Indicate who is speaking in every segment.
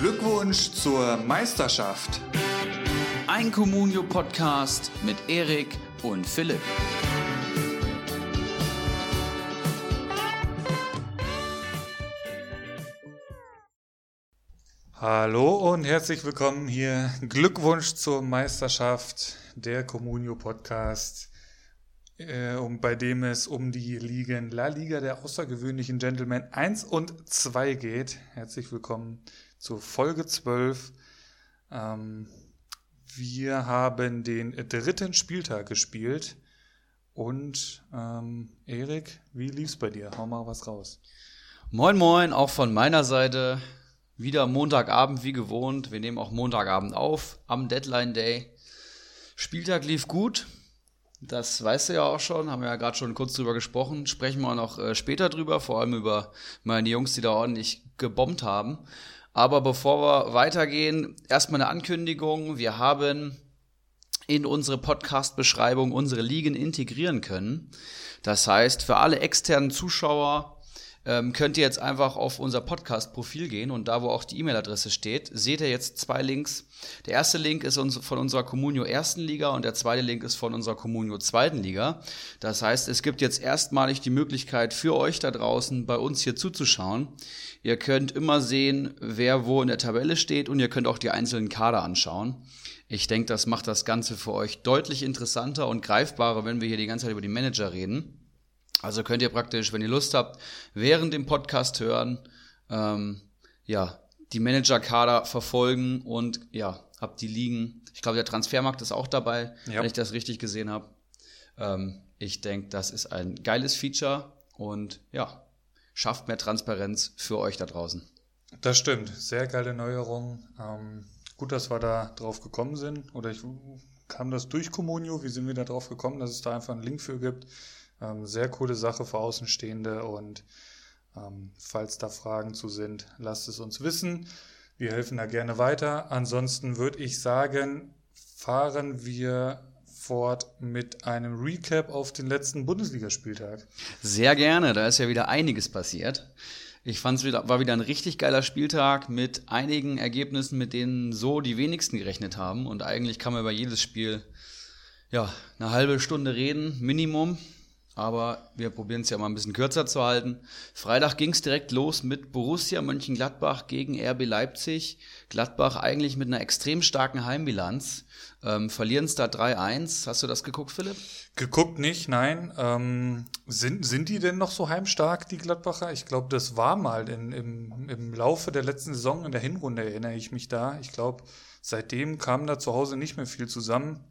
Speaker 1: Glückwunsch zur Meisterschaft.
Speaker 2: Ein Communio-Podcast mit Erik und Philipp.
Speaker 1: Hallo und herzlich willkommen hier. Glückwunsch zur Meisterschaft der Communio Podcast, äh, um, bei dem es um die Ligen La Liga der außergewöhnlichen Gentlemen 1 und 2 geht. Herzlich willkommen zur Folge 12. Ähm, wir haben den dritten Spieltag gespielt. Und ähm, Erik, wie lief's bei dir? Hau mal was raus.
Speaker 2: Moin, moin, auch von meiner Seite. Wieder Montagabend wie gewohnt. Wir nehmen auch Montagabend auf am Deadline Day. Spieltag lief gut. Das weißt du ja auch schon, haben wir ja gerade schon kurz drüber gesprochen. Sprechen wir noch äh, später drüber, vor allem über meine Jungs, die da ordentlich gebombt haben. Aber bevor wir weitergehen, erstmal eine Ankündigung. Wir haben in unsere Podcast-Beschreibung unsere Ligen integrieren können. Das heißt, für alle externen Zuschauer ähm, könnt ihr jetzt einfach auf unser Podcast-Profil gehen und da, wo auch die E-Mail-Adresse steht, seht ihr jetzt zwei Links. Der erste Link ist von unserer Communio ersten Liga und der zweite Link ist von unserer Communio zweiten Liga. Das heißt, es gibt jetzt erstmalig die Möglichkeit für euch da draußen bei uns hier zuzuschauen. Ihr könnt immer sehen, wer wo in der Tabelle steht und ihr könnt auch die einzelnen Kader anschauen. Ich denke, das macht das Ganze für euch deutlich interessanter und greifbarer, wenn wir hier die ganze Zeit über die Manager reden. Also könnt ihr praktisch, wenn ihr Lust habt, während dem Podcast hören, ähm, ja, die Manager-Kader verfolgen und ja, habt die Ligen. Ich glaube, der Transfermarkt ist auch dabei, ja. wenn ich das richtig gesehen habe. Ähm, ich denke, das ist ein geiles Feature und ja, schafft mehr Transparenz für euch da draußen.
Speaker 1: Das stimmt, sehr geile Neuerung. Ähm, gut, dass wir da drauf gekommen sind. Oder ich kam das durch Communio. Wie sind wir da drauf gekommen, dass es da einfach einen Link für gibt? Ähm, sehr coole Sache für Außenstehende und ähm, falls da Fragen zu sind, lasst es uns wissen. Wir helfen da gerne weiter. Ansonsten würde ich sagen, fahren wir fort mit einem Recap auf den letzten Bundesligaspieltag.
Speaker 2: Sehr gerne, da ist ja wieder einiges passiert. Ich fand es wieder, war wieder ein richtig geiler Spieltag mit einigen Ergebnissen, mit denen so die wenigsten gerechnet haben. Und eigentlich kann man über jedes Spiel ja eine halbe Stunde reden, Minimum aber wir probieren es ja mal ein bisschen kürzer zu halten. Freitag ging es direkt los mit Borussia Mönchengladbach gegen RB Leipzig. Gladbach eigentlich mit einer extrem starken Heimbilanz. Ähm, Verlieren es da 3-1. Hast du das geguckt, Philipp?
Speaker 1: Geguckt nicht, nein. Ähm, sind, sind die denn noch so heimstark, die Gladbacher? Ich glaube, das war mal in, im, im Laufe der letzten Saison, in der Hinrunde erinnere ich mich da. Ich glaube, seitdem kam da zu Hause nicht mehr viel zusammen.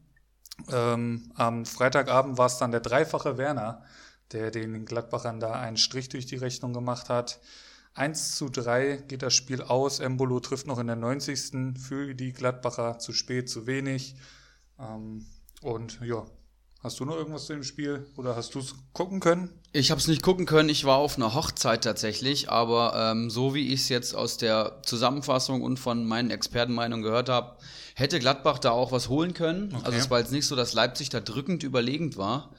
Speaker 1: Ähm, am Freitagabend war es dann der dreifache Werner, der den Gladbachern da einen Strich durch die Rechnung gemacht hat. 1 zu 3 geht das Spiel aus. Embolo trifft noch in der 90. für die Gladbacher zu spät, zu wenig. Ähm, und ja, Hast du noch irgendwas zu dem Spiel oder hast du es gucken können?
Speaker 2: Ich habe es nicht gucken können. Ich war auf einer Hochzeit tatsächlich, aber ähm, so wie ich es jetzt aus der Zusammenfassung und von meinen Expertenmeinungen gehört habe, hätte Gladbach da auch was holen können. Okay. Also es war jetzt nicht so, dass Leipzig da drückend überlegend war.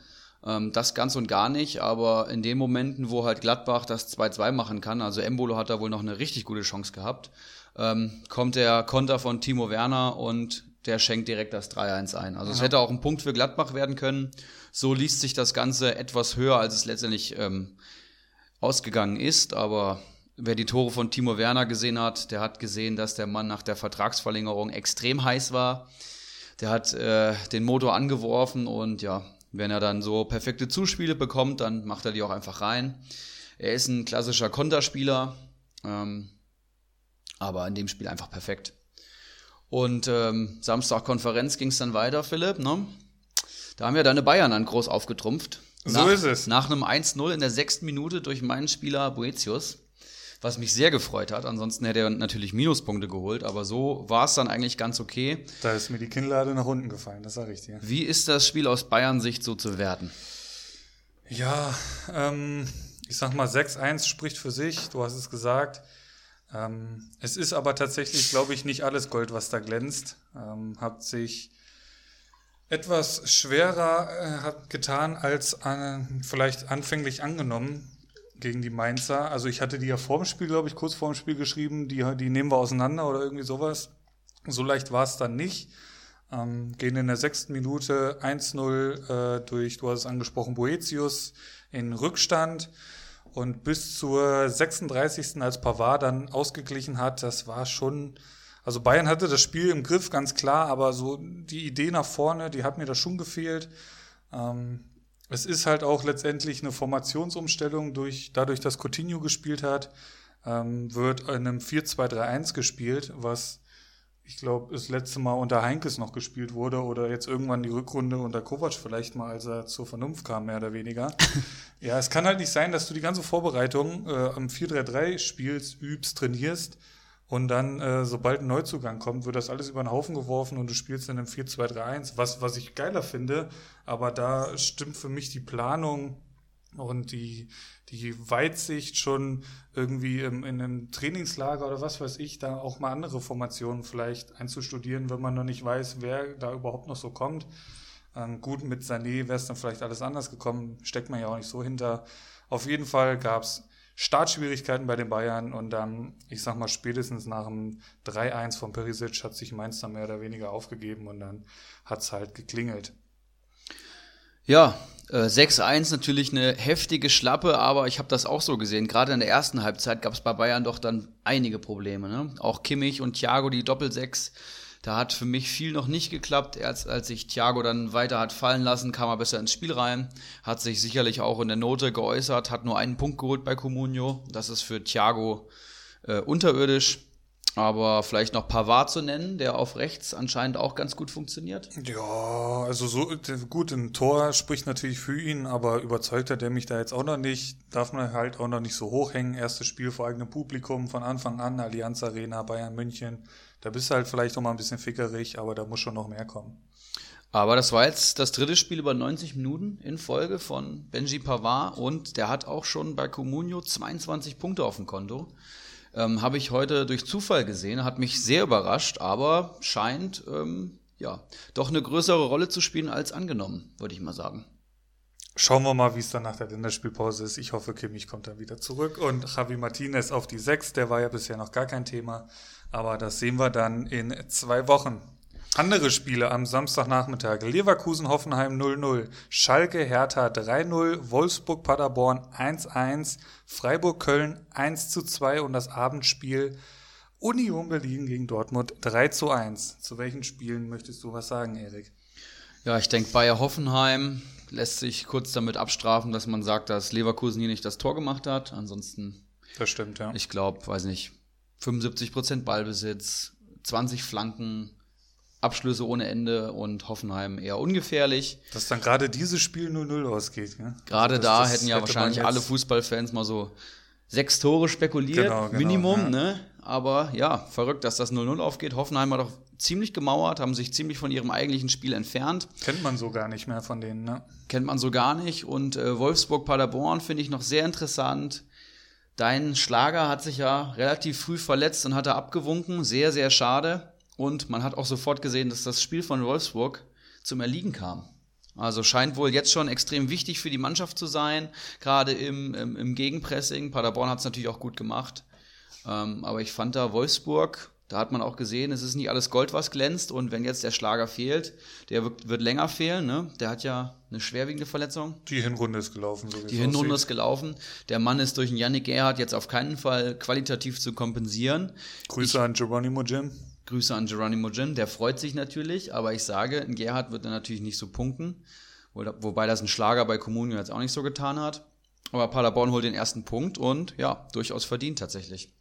Speaker 2: Ähm, das ganz und gar nicht, aber in den Momenten, wo halt Gladbach das 2-2 machen kann, also Embolo hat da wohl noch eine richtig gute Chance gehabt, ähm, kommt der Konter von Timo Werner und der schenkt direkt das 3-1 ein. Also ja. es hätte auch ein Punkt für Gladbach werden können. So liest sich das Ganze etwas höher, als es letztendlich ähm, ausgegangen ist. Aber wer die Tore von Timo Werner gesehen hat, der hat gesehen, dass der Mann nach der Vertragsverlängerung extrem heiß war. Der hat äh, den Motor angeworfen und ja, wenn er dann so perfekte Zuspiele bekommt, dann macht er die auch einfach rein. Er ist ein klassischer Konterspieler, ähm, aber in dem Spiel einfach perfekt. Und ähm, Samstag Konferenz ging es dann weiter, Philipp. Ne? Da haben wir deine Bayern dann groß aufgetrumpft.
Speaker 1: Nach, so ist es.
Speaker 2: Nach einem 1-0 in der sechsten Minute durch meinen Spieler Boetius, was mich sehr gefreut hat. Ansonsten hätte er natürlich Minuspunkte geholt, aber so war es dann eigentlich ganz okay.
Speaker 1: Da ist mir die Kinnlade nach unten gefallen, das sage ich dir.
Speaker 2: Wie ist das Spiel aus Bayern-Sicht so zu werten?
Speaker 1: Ja, ähm, ich sag mal, 6-1 spricht für sich, du hast es gesagt. Ähm, es ist aber tatsächlich, glaube ich, nicht alles Gold, was da glänzt. Ähm, hat sich etwas schwerer äh, hat getan als äh, vielleicht anfänglich angenommen. gegen die Mainzer. Also ich hatte die ja vor dem Spiel, glaube ich, kurz vor dem Spiel geschrieben, die, die nehmen wir auseinander oder irgendwie sowas. So leicht war es dann nicht. Ähm, gehen in der sechsten Minute 1-0 äh, durch, du hast es angesprochen, Boetius in Rückstand. Und bis zur 36. als Pavard dann ausgeglichen hat, das war schon, also Bayern hatte das Spiel im Griff, ganz klar, aber so die Idee nach vorne, die hat mir da schon gefehlt. Ähm, es ist halt auch letztendlich eine Formationsumstellung durch, dadurch, dass Coutinho gespielt hat, ähm, wird in einem 4-2-3-1 gespielt, was ich glaube, das letzte Mal unter Heinkes noch gespielt wurde oder jetzt irgendwann die Rückrunde unter Kovac vielleicht mal, als er zur Vernunft kam, mehr oder weniger. ja, es kann halt nicht sein, dass du die ganze Vorbereitung äh, am 4-3-3 spielst, übst, trainierst und dann, äh, sobald ein Neuzugang kommt, wird das alles über den Haufen geworfen und du spielst in einem 4-2-3-1, was, was ich geiler finde, aber da stimmt für mich die Planung und die, die Weitsicht schon irgendwie im, in einem Trainingslager oder was weiß ich, da auch mal andere Formationen vielleicht einzustudieren, wenn man noch nicht weiß, wer da überhaupt noch so kommt. Ähm, gut, mit Sané wäre es dann vielleicht alles anders gekommen, steckt man ja auch nicht so hinter. Auf jeden Fall gab es Startschwierigkeiten bei den Bayern und dann, ich sag mal, spätestens nach dem 3-1 von Perisic hat sich Mainz dann mehr oder weniger aufgegeben und dann hat es halt geklingelt.
Speaker 2: Ja, äh, 6-1 natürlich eine heftige Schlappe, aber ich habe das auch so gesehen. Gerade in der ersten Halbzeit gab es bei Bayern doch dann einige Probleme. Ne? Auch Kimmich und Thiago, die Doppel-6, da hat für mich viel noch nicht geklappt. Erst als sich Thiago dann weiter hat fallen lassen, kam er besser ins Spiel rein. Hat sich sicherlich auch in der Note geäußert, hat nur einen Punkt geholt bei Comunio. Das ist für Thiago äh, unterirdisch. Aber vielleicht noch Pavard zu nennen, der auf rechts anscheinend auch ganz gut funktioniert.
Speaker 1: Ja, also so gut, ein Tor spricht natürlich für ihn, aber überzeugt hat er mich da jetzt auch noch nicht. Darf man halt auch noch nicht so hochhängen. Erstes Spiel vor eigenem Publikum von Anfang an, Allianz Arena, Bayern München. Da bist du halt vielleicht noch mal ein bisschen fickerig, aber da muss schon noch mehr kommen.
Speaker 2: Aber das war jetzt das dritte Spiel über 90 Minuten in Folge von Benji Pavard und der hat auch schon bei Comunio 22 Punkte auf dem Konto. Ähm, Habe ich heute durch Zufall gesehen, hat mich sehr überrascht, aber scheint ähm, ja doch eine größere Rolle zu spielen als angenommen, würde ich mal sagen.
Speaker 1: Schauen wir mal, wie es dann nach der Länderspielpause ist. Ich hoffe, Kimmich kommt dann wieder zurück. Und Javi Martinez auf die 6, der war ja bisher noch gar kein Thema. Aber das sehen wir dann in zwei Wochen. Andere Spiele am Samstagnachmittag. Leverkusen Hoffenheim 0-0, Schalke Hertha 3-0, Wolfsburg Paderborn 1-1, Freiburg Köln 1-2 und das Abendspiel Union Berlin gegen Dortmund 3-1. Zu welchen Spielen möchtest du was sagen, Erik?
Speaker 2: Ja, ich denke, Bayer Hoffenheim lässt sich kurz damit abstrafen, dass man sagt, dass Leverkusen hier nicht das Tor gemacht hat. Ansonsten.
Speaker 1: Das stimmt, ja.
Speaker 2: Ich glaube, weiß nicht, 75 Prozent Ballbesitz, 20 Flanken, Abschlüsse ohne Ende und Hoffenheim eher ungefährlich.
Speaker 1: Dass dann gerade dieses Spiel 0-0 ausgeht. Ja?
Speaker 2: Gerade also da das hätten ja hätte wahrscheinlich alle Fußballfans mal so sechs Tore spekuliert, genau, genau, Minimum, ja. ne? Aber ja, verrückt, dass das 0-0 aufgeht. Hoffenheim hat doch ziemlich gemauert, haben sich ziemlich von ihrem eigentlichen Spiel entfernt.
Speaker 1: Kennt man so gar nicht mehr von denen, ne?
Speaker 2: Kennt man so gar nicht. Und äh, Wolfsburg-Paderborn finde ich noch sehr interessant. Dein Schlager hat sich ja relativ früh verletzt und hat er abgewunken. Sehr, sehr schade. Und man hat auch sofort gesehen, dass das Spiel von Wolfsburg zum Erliegen kam. Also scheint wohl jetzt schon extrem wichtig für die Mannschaft zu sein, gerade im, im, im Gegenpressing. Paderborn hat es natürlich auch gut gemacht. Ähm, aber ich fand da Wolfsburg, da hat man auch gesehen, es ist nicht alles Gold, was glänzt. Und wenn jetzt der Schlager fehlt, der wird, wird länger fehlen. Ne? Der hat ja eine schwerwiegende Verletzung.
Speaker 1: Die Hinrunde ist gelaufen. So
Speaker 2: die Hinrunde ist gelaufen. Der Mann ist durch den Yannick Gerhardt jetzt auf keinen Fall qualitativ zu kompensieren.
Speaker 1: Grüße ich, an Geronimo Jim.
Speaker 2: Grüße an Geronimo Jim, der freut sich natürlich, aber ich sage, ein Gerhard wird dann natürlich nicht so punkten, wobei das ein Schlager bei Comunio jetzt auch nicht so getan hat. Aber Paderborn holt den ersten Punkt und ja, durchaus verdient tatsächlich.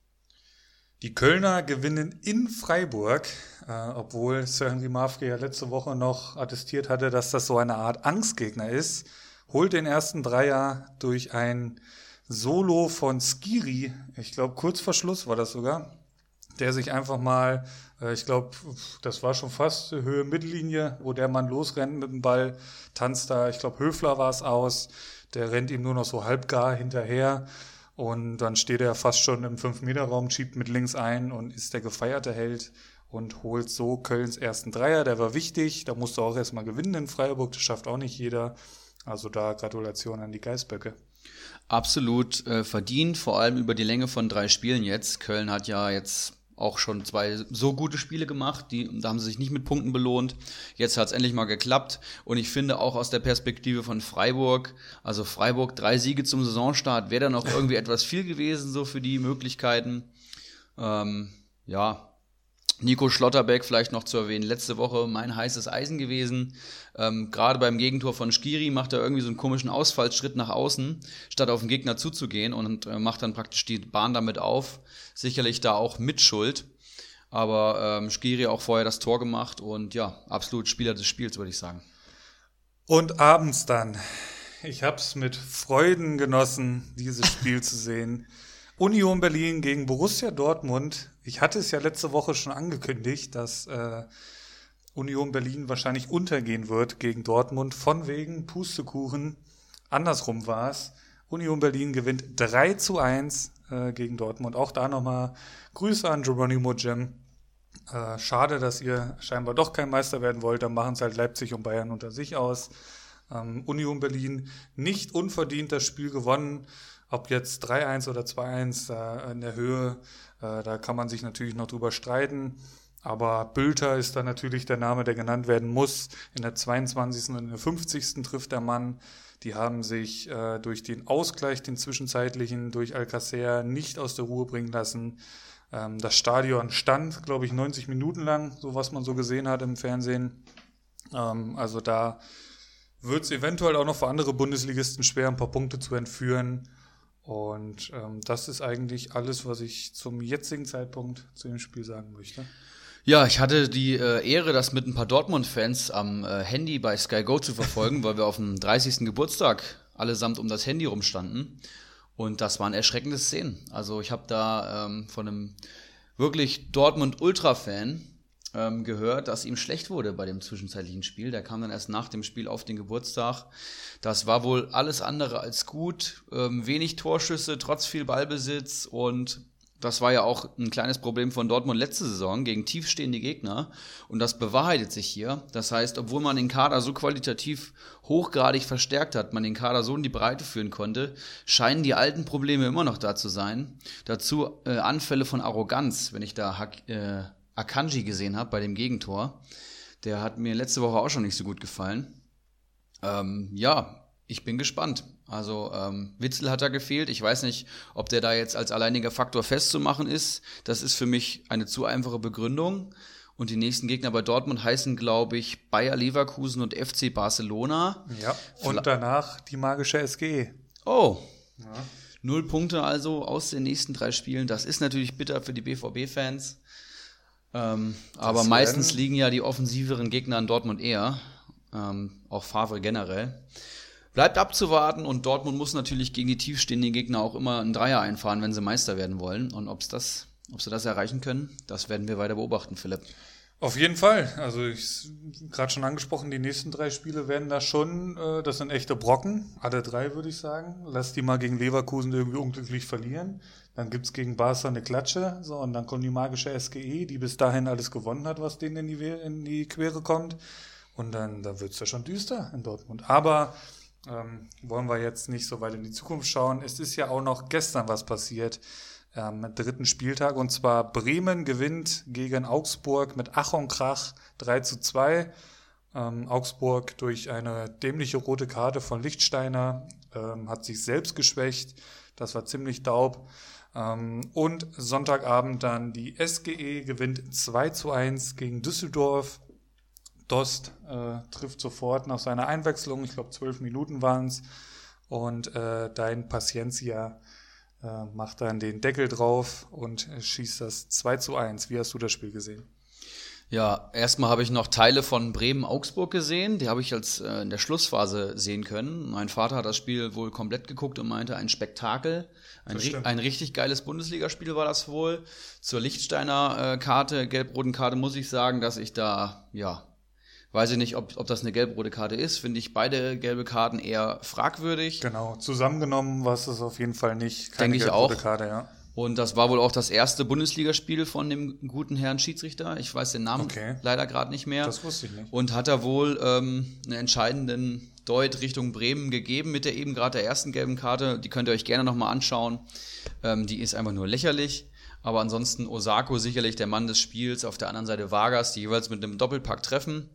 Speaker 1: Die Kölner gewinnen in Freiburg, äh, obwohl Sir Henry Mafke ja letzte Woche noch attestiert hatte, dass das so eine Art Angstgegner ist. Holt den ersten Dreier durch ein Solo von Skiri, ich glaube kurz vor Schluss war das sogar, der sich einfach mal äh, ich glaube, das war schon fast Höhe Mittellinie, wo der Mann losrennt mit dem Ball, tanzt da, ich glaube, Höfler war es aus, der rennt ihm nur noch so halbgar hinterher und dann steht er fast schon im 5-Meter-Raum, schiebt mit links ein und ist der gefeierte Held und holt so Kölns ersten Dreier. Der war wichtig, da musste auch erstmal gewinnen in Freiburg, das schafft auch nicht jeder. Also da Gratulation an die Geißböcke.
Speaker 2: Absolut äh, verdient, vor allem über die Länge von drei Spielen jetzt. Köln hat ja jetzt auch schon zwei so gute Spiele gemacht, die, da haben sie sich nicht mit Punkten belohnt. Jetzt hat es endlich mal geklappt. Und ich finde auch aus der Perspektive von Freiburg, also Freiburg drei Siege zum Saisonstart, wäre dann auch irgendwie etwas viel gewesen, so für die Möglichkeiten. Ähm, ja, Nico Schlotterbeck vielleicht noch zu erwähnen, letzte Woche mein heißes Eisen gewesen. Ähm, Gerade beim Gegentor von Skiri macht er irgendwie so einen komischen Ausfallschritt nach außen, statt auf den Gegner zuzugehen und äh, macht dann praktisch die Bahn damit auf. Sicherlich da auch mit Schuld. Aber ähm, Skiri auch vorher das Tor gemacht und ja, absolut Spieler des Spiels, würde ich sagen.
Speaker 1: Und abends dann. Ich habe es mit Freuden genossen, dieses Spiel zu sehen. Union Berlin gegen Borussia Dortmund. Ich hatte es ja letzte Woche schon angekündigt, dass äh, Union Berlin wahrscheinlich untergehen wird gegen Dortmund. Von wegen Pustekuchen. Andersrum war es. Union Berlin gewinnt 3 zu 1 äh, gegen Dortmund. Auch da nochmal Grüße an Geronimo Jim. Äh, schade, dass ihr scheinbar doch kein Meister werden wollt. Dann machen es halt Leipzig und Bayern unter sich aus. Ähm, Union Berlin nicht unverdient das Spiel gewonnen. Ob jetzt 3-1 oder 2-1 äh, in der Höhe, äh, da kann man sich natürlich noch drüber streiten. Aber Bülter ist da natürlich der Name, der genannt werden muss. In der 22. und in der 50. trifft der Mann. Die haben sich äh, durch den Ausgleich, den zwischenzeitlichen, durch Alcacer nicht aus der Ruhe bringen lassen. Ähm, das Stadion stand, glaube ich, 90 Minuten lang, so was man so gesehen hat im Fernsehen. Ähm, also da wird es eventuell auch noch für andere Bundesligisten schwer, ein paar Punkte zu entführen. Und ähm, das ist eigentlich alles, was ich zum jetzigen Zeitpunkt zu dem Spiel sagen möchte.
Speaker 2: Ja, ich hatte die äh, Ehre, das mit ein paar Dortmund-Fans am äh, Handy bei Sky Go zu verfolgen, weil wir auf dem 30. Geburtstag allesamt um das Handy rumstanden. Und das waren erschreckende Szenen. Also ich habe da ähm, von einem wirklich Dortmund-Ultra-Fan ähm, gehört, dass ihm schlecht wurde bei dem zwischenzeitlichen Spiel. Der kam dann erst nach dem Spiel auf den Geburtstag. Das war wohl alles andere als gut. Ähm, wenig Torschüsse, trotz viel Ballbesitz und das war ja auch ein kleines Problem von Dortmund letzte Saison gegen tiefstehende Gegner. Und das bewahrheitet sich hier. Das heißt, obwohl man den Kader so qualitativ hochgradig verstärkt hat, man den Kader so in die Breite führen konnte, scheinen die alten Probleme immer noch da zu sein. Dazu äh, Anfälle von Arroganz, wenn ich da äh, Akanji gesehen habe bei dem Gegentor. Der hat mir letzte Woche auch schon nicht so gut gefallen. Ähm, ja, ich bin gespannt. Also ähm, Witzel hat da gefehlt. Ich weiß nicht, ob der da jetzt als alleiniger Faktor festzumachen ist. Das ist für mich eine zu einfache Begründung. Und die nächsten Gegner bei Dortmund heißen, glaube ich, Bayer Leverkusen und FC Barcelona.
Speaker 1: Ja, und danach die magische SGE.
Speaker 2: Oh. Ja. Null Punkte also aus den nächsten drei Spielen. Das ist natürlich bitter für die BVB-Fans. Ähm, aber meistens liegen ja die offensiveren Gegner an Dortmund eher. Ähm, auch Favre generell. Bleibt abzuwarten und Dortmund muss natürlich gegen die tiefstehenden Gegner auch immer einen Dreier einfahren, wenn sie Meister werden wollen. Und ob's das, ob sie das erreichen können, das werden wir weiter beobachten, Philipp.
Speaker 1: Auf jeden Fall. Also ich gerade schon angesprochen, die nächsten drei Spiele werden da schon, äh, das sind echte Brocken, alle drei würde ich sagen. Lass die mal gegen Leverkusen irgendwie unglücklich verlieren. Dann gibt's gegen Barca eine Klatsche, so und dann kommt die magische SGE, die bis dahin alles gewonnen hat, was denen in die, in die Quere kommt. Und dann, dann wird's ja schon düster in Dortmund. Aber ähm, wollen wir jetzt nicht so weit in die Zukunft schauen. Es ist ja auch noch gestern was passiert am dritten Spieltag. Und zwar Bremen gewinnt gegen Augsburg mit Ach und Krach 3 zu 2. Ähm, Augsburg durch eine dämliche rote Karte von Lichtsteiner ähm, hat sich selbst geschwächt. Das war ziemlich daub. Ähm, und Sonntagabend dann die SGE gewinnt 2 zu 1 gegen Düsseldorf. Dost äh, trifft sofort nach seiner Einwechslung, ich glaube zwölf Minuten waren es. Und äh, dein Paciencia äh, macht dann den Deckel drauf und schießt das 2 zu 1. Wie hast du das Spiel gesehen?
Speaker 2: Ja, erstmal habe ich noch Teile von Bremen-Augsburg gesehen. Die habe ich als äh, in der Schlussphase sehen können. Mein Vater hat das Spiel wohl komplett geguckt und meinte, ein Spektakel. Ein, ein richtig geiles Bundesligaspiel war das wohl. Zur Lichtsteiner äh, Karte, gelb-roten Karte, muss ich sagen, dass ich da, ja, Weiß ich nicht, ob, ob das eine gelb-rote Karte ist. Finde ich beide gelbe Karten eher fragwürdig.
Speaker 1: Genau, zusammengenommen war es auf jeden Fall nicht.
Speaker 2: Keine Denke ich auch.
Speaker 1: Karte, ja.
Speaker 2: Und das war wohl auch das erste Bundesligaspiel von dem guten Herrn Schiedsrichter. Ich weiß den Namen okay. leider gerade nicht mehr.
Speaker 1: Das wusste ich nicht.
Speaker 2: Und hat er wohl ähm, einen entscheidenden Deut Richtung Bremen gegeben mit der eben gerade der ersten gelben Karte. Die könnt ihr euch gerne nochmal anschauen. Ähm, die ist einfach nur lächerlich. Aber ansonsten Osako sicherlich der Mann des Spiels. Auf der anderen Seite Vargas, die jeweils mit einem Doppelpack treffen.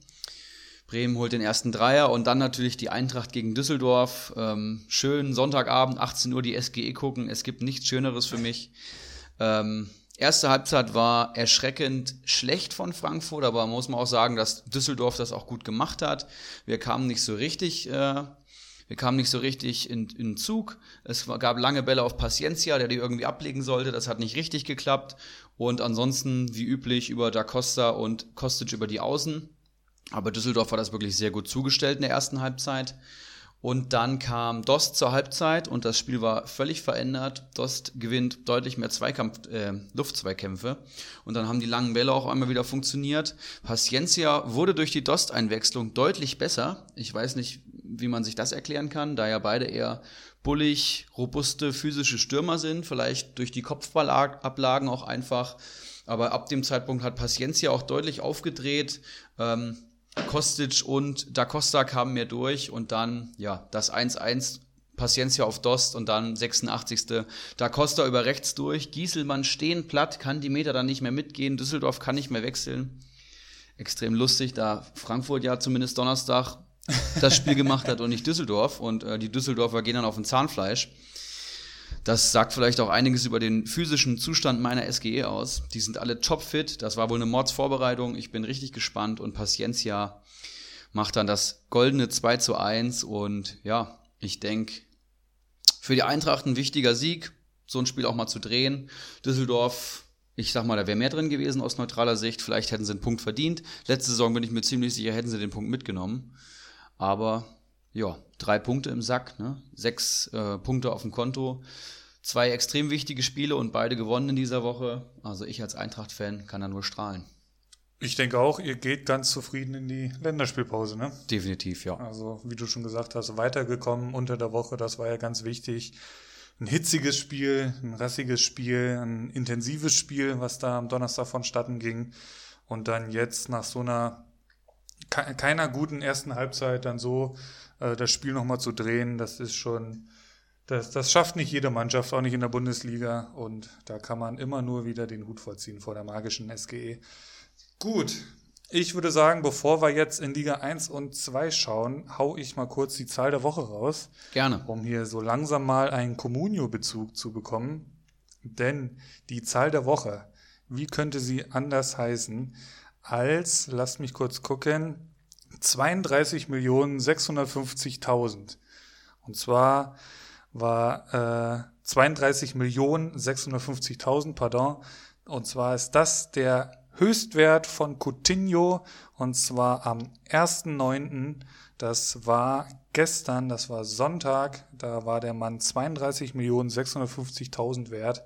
Speaker 2: Bremen holt den ersten Dreier und dann natürlich die Eintracht gegen Düsseldorf. Ähm, schön Sonntagabend, 18 Uhr die SGE gucken. Es gibt nichts Schöneres für mich. Ähm, erste Halbzeit war erschreckend schlecht von Frankfurt, aber muss man auch sagen, dass Düsseldorf das auch gut gemacht hat. Wir kamen nicht so richtig, äh, wir kamen nicht so richtig in, in Zug. Es gab lange Bälle auf Paciencia, der die irgendwie ablegen sollte. Das hat nicht richtig geklappt. Und ansonsten, wie üblich, über Da Costa und Kostic über die Außen. Aber Düsseldorf war das wirklich sehr gut zugestellt in der ersten Halbzeit. Und dann kam Dost zur Halbzeit und das Spiel war völlig verändert. Dost gewinnt deutlich mehr Zweikampf, äh, Luftzweikämpfe. Und dann haben die langen Bälle auch einmal wieder funktioniert. Paciencia wurde durch die Dost-Einwechslung deutlich besser. Ich weiß nicht, wie man sich das erklären kann, da ja beide eher bullig, robuste, physische Stürmer sind. Vielleicht durch die Kopfballablagen auch einfach. Aber ab dem Zeitpunkt hat Paciencia auch deutlich aufgedreht. Ähm, Kostic und Da Costa kamen mehr durch und dann, ja, das 1-1 Paciencia auf Dost und dann 86. Da Costa über rechts durch. Gieselmann stehen platt, kann die Meter dann nicht mehr mitgehen. Düsseldorf kann nicht mehr wechseln. Extrem lustig, da Frankfurt ja zumindest Donnerstag das Spiel gemacht hat und nicht Düsseldorf. Und äh, die Düsseldorfer gehen dann auf ein Zahnfleisch. Das sagt vielleicht auch einiges über den physischen Zustand meiner SGE aus. Die sind alle topfit. Das war wohl eine Mordsvorbereitung. Ich bin richtig gespannt und Paciencia macht dann das goldene 2 zu 1 und ja, ich denke, für die Eintracht ein wichtiger Sieg, so ein Spiel auch mal zu drehen. Düsseldorf, ich sag mal, da wäre mehr drin gewesen aus neutraler Sicht. Vielleicht hätten sie einen Punkt verdient. Letzte Saison bin ich mir ziemlich sicher, hätten sie den Punkt mitgenommen. Aber ja, drei Punkte im Sack, ne? sechs äh, Punkte auf dem Konto. Zwei extrem wichtige Spiele und beide gewonnen in dieser Woche. Also ich als Eintracht-Fan kann da nur strahlen.
Speaker 1: Ich denke auch, ihr geht ganz zufrieden in die Länderspielpause, ne?
Speaker 2: Definitiv, ja.
Speaker 1: Also, wie du schon gesagt hast, weitergekommen unter der Woche, das war ja ganz wichtig. Ein hitziges Spiel, ein rassiges Spiel, ein intensives Spiel, was da am Donnerstag vonstatten ging. Und dann jetzt nach so einer keiner guten ersten Halbzeit dann so äh, das Spiel nochmal zu drehen, das ist schon, das, das schafft nicht jede Mannschaft, auch nicht in der Bundesliga. Und da kann man immer nur wieder den Hut vollziehen vor der magischen SGE. Gut, ich würde sagen, bevor wir jetzt in Liga 1 und 2 schauen, hau ich mal kurz die Zahl der Woche raus.
Speaker 2: Gerne.
Speaker 1: Um hier so langsam mal einen Comunio-Bezug zu bekommen. Denn die Zahl der Woche, wie könnte sie anders heißen als, lasst mich kurz gucken, 32 Millionen 650.000. Und zwar war äh, 32 Millionen 650.000, pardon. Und zwar ist das der Höchstwert von Coutinho und zwar am 1.9. Das war gestern, das war Sonntag, da war der Mann 32 Millionen 650.000 wert.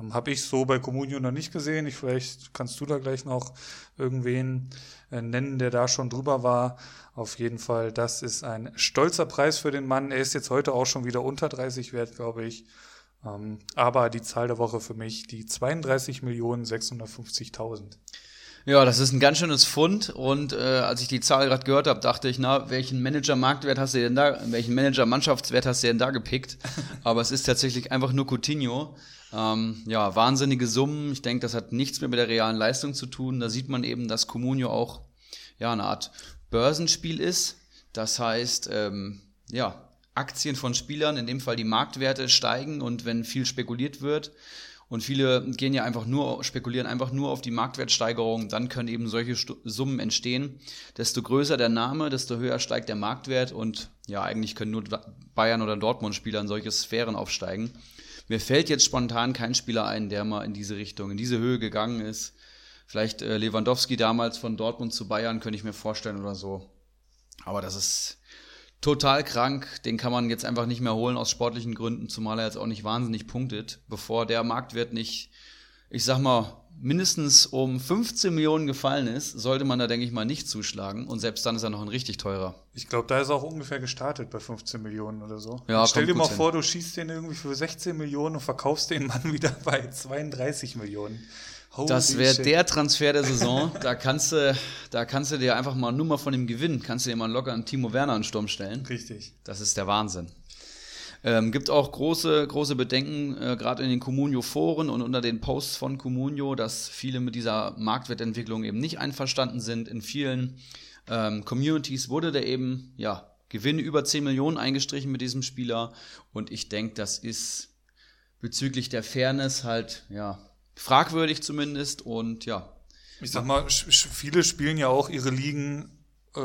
Speaker 1: Ähm, Habe ich so bei Comunio noch nicht gesehen. Ich, vielleicht kannst du da gleich noch irgendwen äh, nennen, der da schon drüber war. Auf jeden Fall, das ist ein stolzer Preis für den Mann. Er ist jetzt heute auch schon wieder unter 30 wert, glaube ich. Ähm, aber die Zahl der Woche für mich, die 32 Millionen 650.000.
Speaker 2: Ja, das ist ein ganz schönes Fund und äh, als ich die Zahl gerade gehört habe, dachte ich, na, welchen Manager-Marktwert hast du denn da, welchen Manager-Mannschaftswert hast du denn da gepickt? Aber es ist tatsächlich einfach nur Coutinho. Ähm, ja, wahnsinnige Summen. Ich denke, das hat nichts mehr mit der realen Leistung zu tun. Da sieht man eben, dass Comunio auch ja eine Art Börsenspiel ist. Das heißt, ähm, ja, Aktien von Spielern, in dem Fall die Marktwerte steigen und wenn viel spekuliert wird und viele gehen ja einfach nur, spekulieren einfach nur auf die Marktwertsteigerung, dann können eben solche Summen entstehen. Desto größer der Name, desto höher steigt der Marktwert und ja, eigentlich können nur Bayern oder Dortmund-Spieler in solche Sphären aufsteigen. Mir fällt jetzt spontan kein Spieler ein, der mal in diese Richtung, in diese Höhe gegangen ist. Vielleicht äh, Lewandowski damals von Dortmund zu Bayern, könnte ich mir vorstellen oder so. Aber das ist total krank. Den kann man jetzt einfach nicht mehr holen aus sportlichen Gründen, zumal er jetzt auch nicht wahnsinnig punktet. Bevor der Marktwert nicht ich sag mal, mindestens um 15 Millionen gefallen ist, sollte man da, denke ich mal, nicht zuschlagen. Und selbst dann ist er noch ein richtig teurer.
Speaker 1: Ich glaube, da ist er auch ungefähr gestartet bei 15 Millionen oder so.
Speaker 2: Ja,
Speaker 1: Stell dir mal
Speaker 2: gut
Speaker 1: vor, du schießt den irgendwie für 16 Millionen und verkaufst den Mann wieder bei 32 Millionen. Holy
Speaker 2: Das wäre der Transfer der Saison. da kannst du, da kannst du dir einfach mal nur mal von dem Gewinn, kannst du dir mal locker einen Timo Werner in den Sturm stellen.
Speaker 1: Richtig.
Speaker 2: Das ist der Wahnsinn. Ähm, gibt auch große, große Bedenken, äh, gerade in den Comunio-Foren und unter den Posts von Comunio, dass viele mit dieser Marktwertentwicklung eben nicht einverstanden sind. In vielen ähm, Communities wurde der eben, ja, Gewinn über 10 Millionen eingestrichen mit diesem Spieler. Und ich denke, das ist bezüglich der Fairness halt, ja, fragwürdig zumindest. Und ja,
Speaker 1: Ich sag mal, viele spielen ja auch ihre Ligen äh,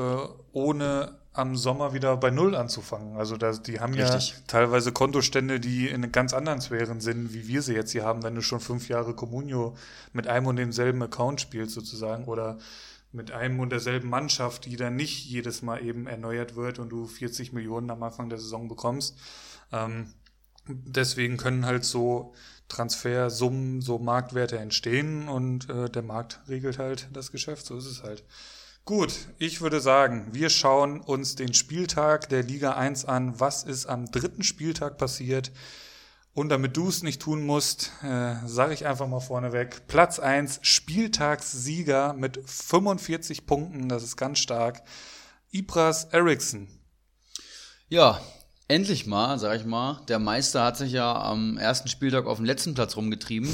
Speaker 1: ohne am Sommer wieder bei Null anzufangen. Also da, die haben
Speaker 2: Richtig.
Speaker 1: ja teilweise Kontostände, die in ganz anderen Sphären sind, wie wir sie jetzt hier haben, wenn du schon fünf Jahre Comunio mit einem und demselben Account spielst sozusagen oder mit einem und derselben Mannschaft, die dann nicht jedes Mal eben erneuert wird und du 40 Millionen am Anfang der Saison bekommst. Ähm, deswegen können halt so Transfersummen, so Marktwerte entstehen und äh, der Markt regelt halt das Geschäft. So ist es halt. Gut, ich würde sagen, wir schauen uns den Spieltag der Liga 1 an. Was ist am dritten Spieltag passiert? Und damit du es nicht tun musst, äh, sage ich einfach mal vorneweg, Platz 1, Spieltagssieger mit 45 Punkten, das ist ganz stark. Ibras Eriksson.
Speaker 2: Ja, endlich mal, sag ich mal. Der Meister hat sich ja am ersten Spieltag auf den letzten Platz rumgetrieben.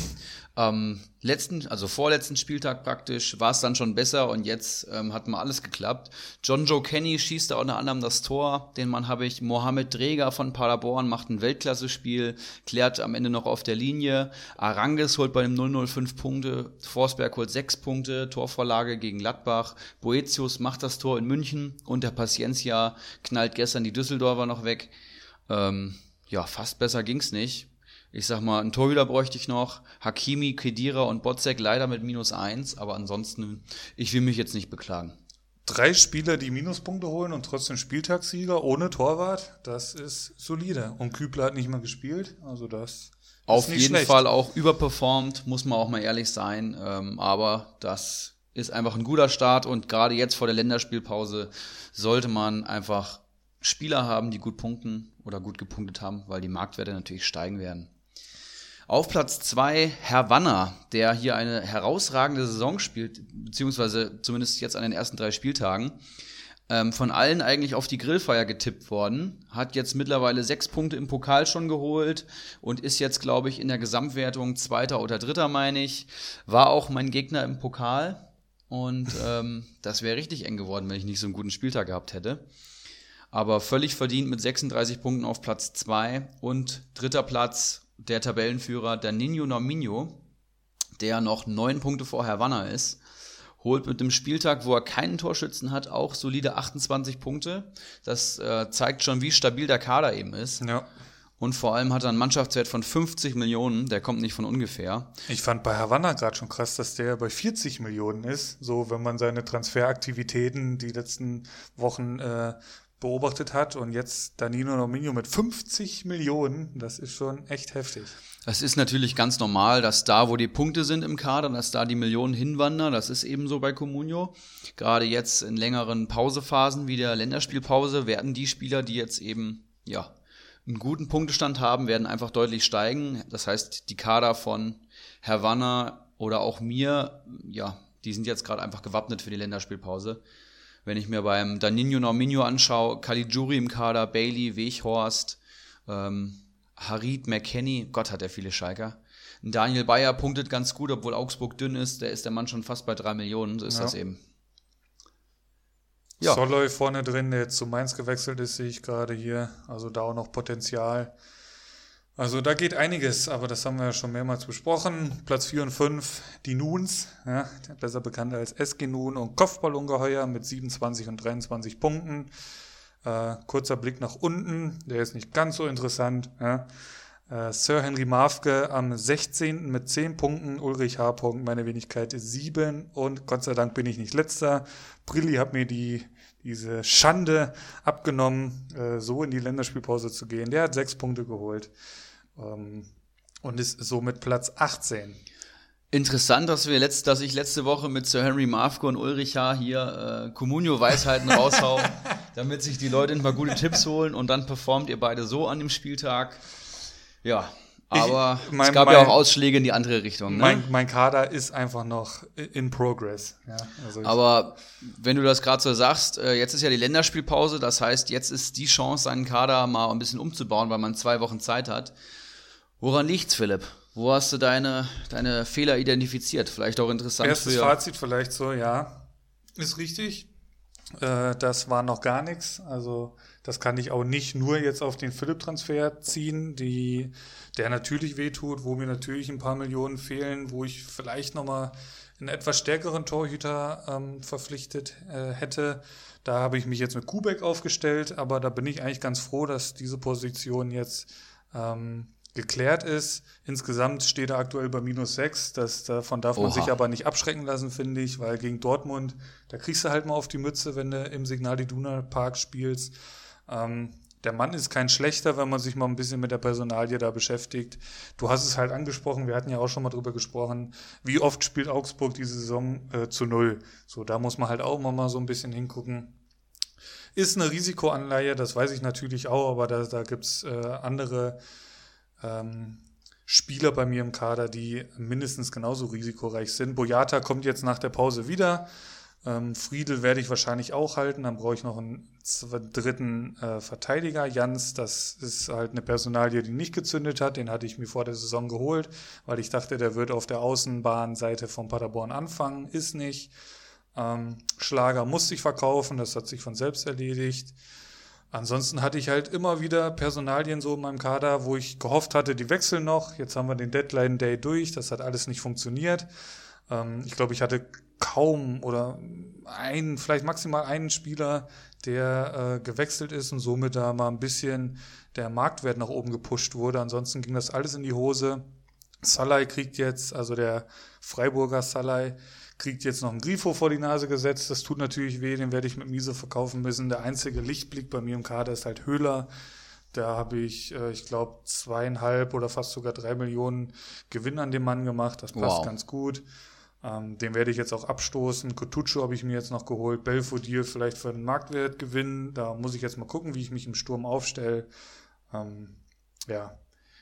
Speaker 2: Am letzten, also vorletzten Spieltag praktisch, war es dann schon besser und jetzt ähm, hat mal alles geklappt. John Joe Kenny schießt da unter anderem das Tor, den Mann habe ich. Mohamed Dreger von Paderborn macht ein Weltklasse-Spiel, klärt am Ende noch auf der Linie. Aranges holt bei dem 0-0 5 Punkte, Forsberg holt 6 Punkte, Torvorlage gegen Gladbach. Boetius macht das Tor in München und der Paciencia knallt gestern die Düsseldorfer noch weg. Ähm, ja, fast besser ging's nicht. Ich sag mal, einen Torhüter bräuchte ich noch. Hakimi, Kedira und Botzek leider mit minus eins, aber ansonsten, ich will mich jetzt nicht beklagen.
Speaker 1: Drei Spieler, die Minuspunkte holen und trotzdem Spieltagssieger ohne Torwart, das ist solide. Und Kübler hat nicht mal gespielt, also das
Speaker 2: Auf
Speaker 1: ist nicht
Speaker 2: jeden
Speaker 1: schlecht.
Speaker 2: Fall auch überperformt, muss man auch mal ehrlich sein. Ähm, aber das ist einfach ein guter Start und gerade jetzt vor der Länderspielpause sollte man einfach Spieler haben, die gut punkten oder gut gepunktet haben, weil die Marktwerte natürlich steigen werden. Auf Platz zwei Herr Wanner, der hier eine herausragende Saison spielt, beziehungsweise zumindest jetzt an den ersten drei Spieltagen. Ähm, von allen eigentlich auf die Grillfeier getippt worden, hat jetzt mittlerweile sechs Punkte im Pokal schon geholt und ist jetzt, glaube ich, in der Gesamtwertung Zweiter oder Dritter, meine ich. War auch mein Gegner im Pokal und ähm, das wäre richtig eng geworden, wenn ich nicht so einen guten Spieltag gehabt hätte. Aber völlig verdient mit 36 Punkten auf Platz 2 und dritter Platz der Tabellenführer Danilo Norminho, der noch neun Punkte vor Havanna ist, holt mit dem Spieltag, wo er keinen Torschützen hat, auch solide 28 Punkte. Das äh, zeigt schon, wie stabil der Kader eben ist.
Speaker 1: Ja.
Speaker 2: Und vor allem hat er einen Mannschaftswert von 50 Millionen, der kommt nicht von ungefähr.
Speaker 1: Ich fand bei Havanna gerade schon krass, dass der bei 40 Millionen ist. So, wenn man seine Transferaktivitäten die letzten Wochen äh, beobachtet hat und jetzt Danilo Nominio mit 50 Millionen, das ist schon echt heftig.
Speaker 2: Das ist natürlich ganz normal, dass da, wo die Punkte sind im Kader, dass da die Millionen hinwandern. Das ist eben so bei Comunio. Gerade jetzt in längeren Pausephasen wie der Länderspielpause werden die Spieler, die jetzt eben, ja, einen guten Punktestand haben, werden einfach deutlich steigen. Das heißt, die Kader von Havanna oder auch mir, ja, die sind jetzt gerade einfach gewappnet für die Länderspielpause. Wenn ich mir beim Danilo Norminho anschaue, Caligiuri im Kader, Bailey, Weghorst, ähm, Harid McKenny, Gott hat er viele Schalker. Daniel Bayer punktet ganz gut, obwohl Augsburg dünn ist. Der ist der Mann schon fast bei drei Millionen. So ist
Speaker 1: Ja.
Speaker 2: das eben.
Speaker 1: Ja.
Speaker 2: Ja.
Speaker 1: Soloy vorne drin, der jetzt zu Mainz gewechselt ist, sehe ich gerade hier. Also da auch noch Potenzial. Also da geht einiges, aber das haben wir ja schon mehrmals besprochen. Platz 4 und 5, die Nuns, ja, besser bekannt als SG Nun und Kopfballungeheuer mit 27 und 23 Punkten. Äh, kurzer Blick nach unten, der ist nicht ganz so interessant. Ja. Äh, Sir Henry Mafke am 16. mit 10 Punkten, Ulrich H. Meine Wenigkeit 7 und Gott sei Dank bin ich nicht letzter. Brilli hat mir die, diese Schande abgenommen, äh, so in die Länderspielpause zu gehen. Der hat 6 Punkte geholt ähm, und ist somit Platz 18.
Speaker 2: Interessant, dass wir letzt, dass ich letzte Woche mit Sir Henry Marfko und Ulrich H. hier äh, Communio-Weisheiten raushau, damit sich die Leute ein paar gute Tipps holen und dann performt ihr beide so an dem Spieltag. Ja, aber ich, mein, es gab mein, ja auch Ausschläge in die andere Richtung.
Speaker 1: Ne? Mein, mein Kader ist einfach noch in progress. Ja,
Speaker 2: also aber wenn du das gerade so sagst, äh, jetzt ist ja die Länderspielpause, das heißt, jetzt ist die Chance, seinen Kader mal ein bisschen umzubauen, weil man zwei Wochen Zeit hat. Woran liegt's, Philipp? Wo hast du deine, deine Fehler identifiziert? Vielleicht auch interessant.
Speaker 1: Erstes für Fazit vielleicht so, ja, ist richtig. Äh, das war noch gar nichts. Also das kann ich auch nicht nur jetzt auf den Philipp-Transfer ziehen, die, der natürlich wehtut, wo mir natürlich ein paar Millionen fehlen, wo ich vielleicht nochmal einen etwas stärkeren Torhüter ähm, verpflichtet äh, hätte. Da habe ich mich jetzt mit Kubek aufgestellt, aber da bin ich eigentlich ganz froh, dass diese Position jetzt ähm, geklärt ist. Insgesamt steht er aktuell bei minus sechs. Das, davon darf Oha. man sich aber nicht abschrecken lassen, finde ich, weil gegen Dortmund, da kriegst du halt mal auf die Mütze, wenn du im Signal Iduna Park spielst. Ähm, der Mann ist kein schlechter, wenn man sich mal ein bisschen mit der Personalie da beschäftigt. Du hast es halt angesprochen, wir hatten ja auch schon mal drüber gesprochen, wie oft spielt Augsburg diese Saison äh, zu null. So, da muss man halt auch mal so ein bisschen hingucken. Ist eine Risikoanleihe, das weiß ich natürlich auch, aber da, da gibt's äh, andere ähm, Spieler bei mir im Kader, die mindestens genauso risikoreich sind. Boyata kommt jetzt nach der Pause wieder. Ähm, Friedel werde ich wahrscheinlich auch halten. Dann brauche ich noch einen dritten äh, Verteidiger. Jans, das ist halt eine Personalie, die nicht gezündet hat. Den hatte ich mir vor der Saison geholt, weil ich dachte, der wird auf der Außenbahnseite von Paderborn anfangen. Ist nicht. Ähm, Schlager musste ich verkaufen, das hat sich von selbst erledigt. Ansonsten hatte ich halt immer wieder Personalien so in meinem Kader, wo ich gehofft hatte, die wechseln noch. Jetzt haben wir den Deadline Day durch, das hat alles nicht funktioniert. Ähm, ich glaube, ich hatte kaum oder einen, vielleicht maximal einen Spieler, der äh, gewechselt ist und somit da mal ein bisschen der Marktwert nach oben gepusht wurde. Ansonsten ging das alles in die Hose. Salai kriegt jetzt, also der Freiburger Salai, kriegt jetzt noch einen Grifo vor die Nase gesetzt. Das tut natürlich weh, den werde ich mit Miese verkaufen müssen. Der einzige Lichtblick bei mir im Kader ist halt Höhler. Da habe ich, äh, ich glaube, zweieinhalb oder fast sogar drei Millionen Gewinn an dem Mann gemacht. Das passt wow. ganz gut. Ähm, den werde ich jetzt auch abstoßen. Cotuccio habe ich mir jetzt noch geholt. Belfodil vielleicht für den Marktwert gewinnen. Da muss ich jetzt mal gucken, wie ich mich im Sturm aufstelle. Ähm, ja.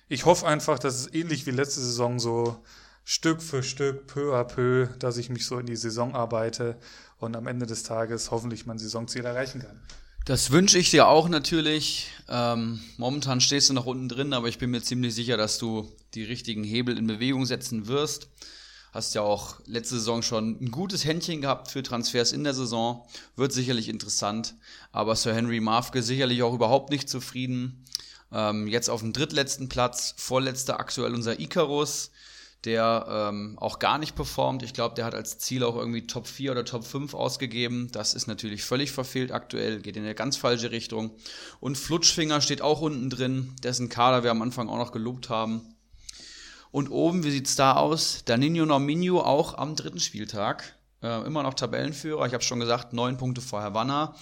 Speaker 1: Ich hoffe einfach, dass es ähnlich wie letzte Saison so Stück für Stück, peu à peu, dass ich mich so in die Saison arbeite und am Ende des Tages hoffentlich mein Saisonziel erreichen kann.
Speaker 2: Das wünsche ich dir auch natürlich. Ähm, momentan stehst du noch unten drin, aber ich bin mir ziemlich sicher, dass du die richtigen Hebel in Bewegung setzen wirst. Hast ja auch letzte Saison schon ein gutes Händchen gehabt für Transfers in der Saison. Wird sicherlich interessant. Aber Sir Henry Marfke sicherlich auch überhaupt nicht zufrieden. Ähm, jetzt auf dem drittletzten Platz, vorletzter aktuell unser Icarus der ähm, auch gar nicht performt. Ich glaube, der hat als Ziel auch irgendwie Top 4 oder Top 5 ausgegeben. Das ist natürlich völlig verfehlt aktuell, geht in eine ganz falsche Richtung. Und Flutschfinger steht auch unten drin, dessen Kader wir am Anfang auch noch gelobt haben. Und oben, wie sieht's da aus? Danino Norminho auch am dritten Spieltag. Äh, immer noch Tabellenführer. Ich habe schon gesagt, neun Punkte vor Havanna.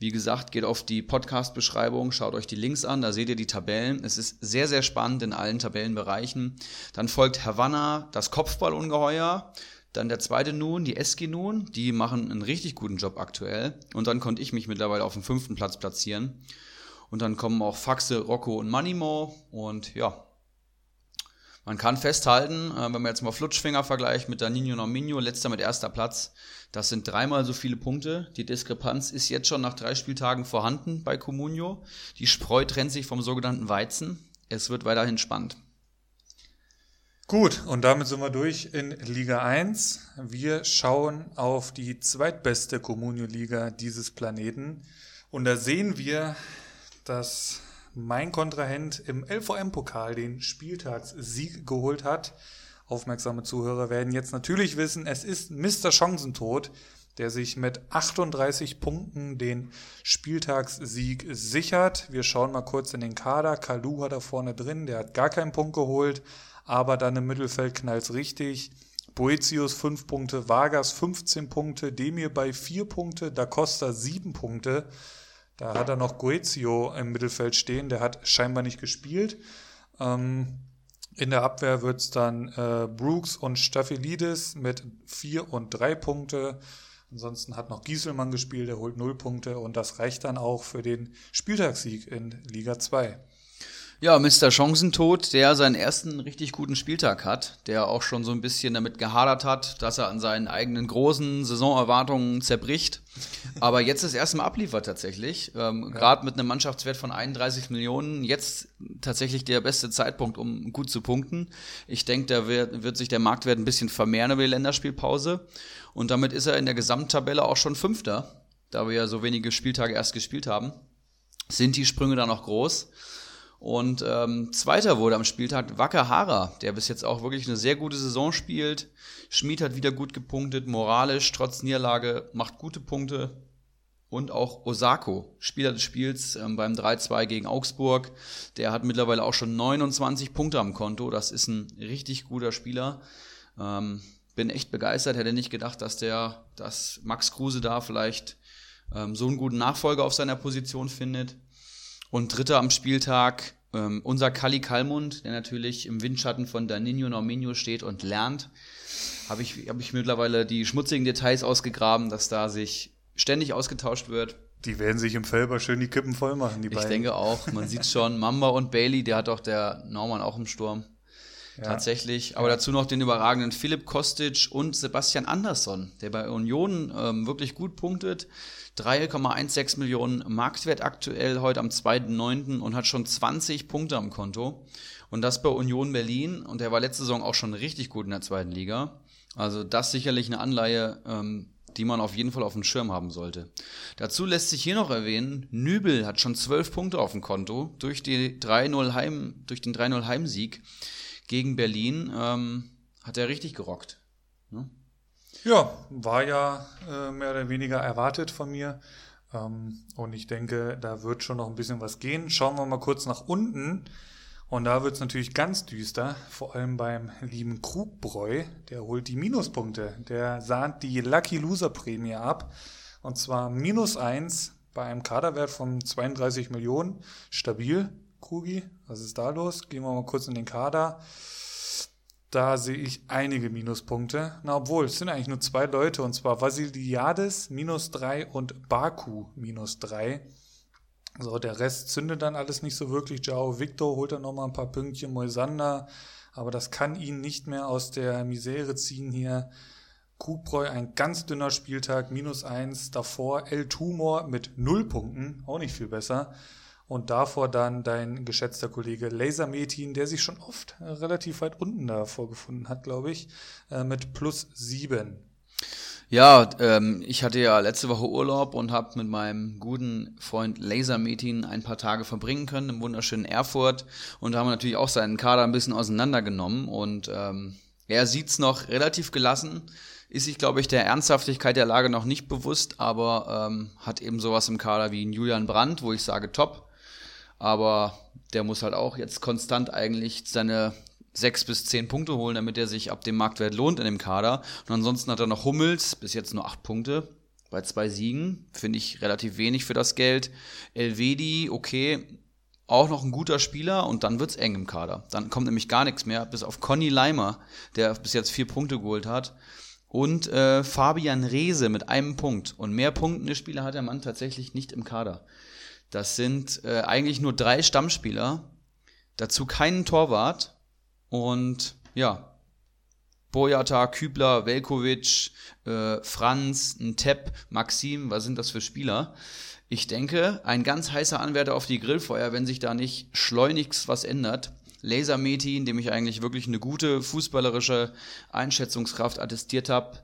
Speaker 2: Wie gesagt, geht auf die Podcast-Beschreibung, schaut euch die Links an, da seht ihr die Tabellen. Es ist sehr, sehr spannend in allen Tabellenbereichen. Dann folgt Havanna, das Kopfballungeheuer. Dann der zweite Nun, die Eski Nun, die machen einen richtig guten Job aktuell. Und dann konnte ich mich mittlerweile auf dem fünften Platz platzieren. Und dann kommen auch Faxe, Rocco und Manimo. Und ja, man kann festhalten, äh, wenn man jetzt mal Flutschfinger vergleicht mit Danino Nominio, letzter mit erster Platz, das sind dreimal so viele Punkte. Die Diskrepanz ist jetzt schon nach drei Spieltagen vorhanden bei Comunio. Die Spreu trennt sich vom sogenannten Weizen. Es wird weiterhin spannend.
Speaker 1: Gut, und damit sind wir durch in Liga 1. Wir schauen auf die zweitbeste Comunio-Liga dieses Planeten. Und da sehen wir, dass mein Kontrahent im LVM-Pokal den Spieltagssieg geholt hat. Aufmerksame Zuhörer werden jetzt natürlich wissen, es ist Mr. Chancentod, der sich mit 38 Punkten den Spieltagssieg sichert. Wir schauen mal kurz in den Kader. Kalu hat da vorne drin, der hat gar keinen Punkt geholt, aber dann im Mittelfeld knallt's richtig. Boetius 5 Punkte, Vargas 15 Punkte, Demir bei 4 Punkte, Da Costa 7 Punkte. Da hat er noch Goezio im Mittelfeld stehen, der hat scheinbar nicht gespielt. Ähm, In der Abwehr wird es dann äh, Brooks und Staphylidis mit vier und drei Punkte. Ansonsten hat noch Gieselmann gespielt, der holt null Punkte und das reicht dann auch für den Spieltagssieg in Liga 2.
Speaker 2: Ja, Mr. Chancentod, der seinen ersten richtig guten Spieltag hat, der auch schon so ein bisschen damit gehadert hat, dass er an seinen eigenen großen Saisonerwartungen zerbricht. Aber jetzt das erste Mal abliefert tatsächlich. Ähm, ja. Gerade mit einem Mannschaftswert von 31 Millionen. Jetzt tatsächlich der beste Zeitpunkt, um gut zu punkten. Ich denke, da wird, wird sich der Marktwert ein bisschen vermehren über die Länderspielpause. Und damit ist er in der Gesamttabelle auch schon Fünfter, da wir ja so wenige Spieltage erst gespielt haben. Sind die Sprünge da noch groß? Und ähm, zweiter wurde am Spieltag Wakahara, der bis jetzt auch wirklich eine sehr gute Saison spielt. Schmid hat wieder gut gepunktet, moralisch, trotz Niederlage, macht gute Punkte. Und auch Osako, Spieler des Spiels ähm, beim 3-2 gegen Augsburg. Der hat mittlerweile auch schon 29 Punkte am Konto. Das ist ein richtig guter Spieler. Ähm, bin echt begeistert. Hätte nicht gedacht, dass der, dass Max Kruse da vielleicht ähm, so einen guten Nachfolger auf seiner Position findet. Und dritter am Spieltag ähm, unser Kali Kalmund, der natürlich im Windschatten von Danino Norminho steht und lernt. Habe ich, hab ich mittlerweile die schmutzigen Details ausgegraben, dass da sich ständig ausgetauscht wird.
Speaker 1: Die werden sich im Felber schön die Kippen voll machen, die
Speaker 2: ich beiden. Ich denke auch. Man sieht schon, Mamba und Bailey, der hat auch der Norman auch im Sturm. Ja. Tatsächlich. Aber dazu noch den überragenden Philipp Kostic und Sebastian Andersson, der bei Union ähm, wirklich gut punktet. 3,16 Millionen Marktwert aktuell heute am 2.9. und hat schon 20 Punkte am Konto. Und das bei Union Berlin. Und der war letzte Saison auch schon richtig gut in der zweiten Liga. Also das sicherlich eine Anleihe, ähm, die man auf jeden Fall auf dem Schirm haben sollte. Dazu lässt sich hier noch erwähnen, Nübel hat schon 12 Punkte auf dem Konto durch, die 3 Heim, durch den 3-0 Heimsieg gegen Berlin. Ähm, hat er richtig gerockt. Ne?
Speaker 1: Ja, war ja äh, mehr oder weniger erwartet von mir. Ähm, und ich denke, da wird schon noch ein bisschen was gehen. Schauen wir mal kurz nach unten. Und da wird es natürlich ganz düster, vor allem beim lieben Krugbräu. Der holt die Minuspunkte. Der sahnt die Lucky Loser Prämie ab. Und zwar minus eins bei einem Kaderwert von 32 Millionen. Stabil, Krugi. Was ist da los? Gehen wir mal kurz in den Kader. Da sehe ich einige Minuspunkte. Na, obwohl, es sind eigentlich nur zwei Leute, und zwar Vasiliades minus drei und Baku minus drei. So, der Rest zündet dann alles nicht so wirklich. Jao Victor holt dann nochmal ein paar Pünktchen, Moisander, aber das kann ihn nicht mehr aus der Misere ziehen hier. Kubreu ein ganz dünner Spieltag, minus eins. Davor El Tumor mit null Punkten, auch nicht viel besser und davor dann dein geschätzter Kollege Lasermetin, der sich schon oft äh, relativ weit unten da vorgefunden hat, glaube ich, äh, mit plus sieben.
Speaker 2: Ja, ähm, ich hatte ja letzte Woche Urlaub und habe mit meinem guten Freund Lasermetin ein paar Tage verbringen können im wunderschönen Erfurt und haben natürlich auch seinen Kader ein bisschen auseinandergenommen und ähm, er sieht's noch relativ gelassen, ist sich, glaube ich, der Ernsthaftigkeit der Lage noch nicht bewusst, aber ähm, hat eben sowas im Kader wie Julian Brandt, wo ich sage, top. Aber der muss halt auch jetzt konstant eigentlich seine sechs bis zehn Punkte holen, damit er sich ab dem Marktwert lohnt in dem Kader. Und ansonsten hat er noch Hummels, bis jetzt nur acht Punkte bei zwei Siegen. Finde ich relativ wenig für das Geld. Elvedi, okay, auch noch ein guter Spieler und dann wird's eng im Kader. Dann kommt nämlich gar nichts mehr, bis auf Conny Leimer, der bis jetzt vier Punkte geholt hat. Und äh, Fabian Reese mit einem Punkt. Und mehr punktende Spieler hat der Mann tatsächlich nicht im Kader. Das sind äh, eigentlich nur drei Stammspieler, dazu keinen Torwart und ja, Boyata, Kübler, Velkovic, äh, Franz, ein Tepp, Maxim, was sind das für Spieler? Ich denke, ein ganz heißer Anwärter auf die Grillfeuer, wenn sich da nicht schleunigst was ändert. Lasermeti, dem ich eigentlich wirklich eine gute fußballerische Einschätzungskraft attestiert habe,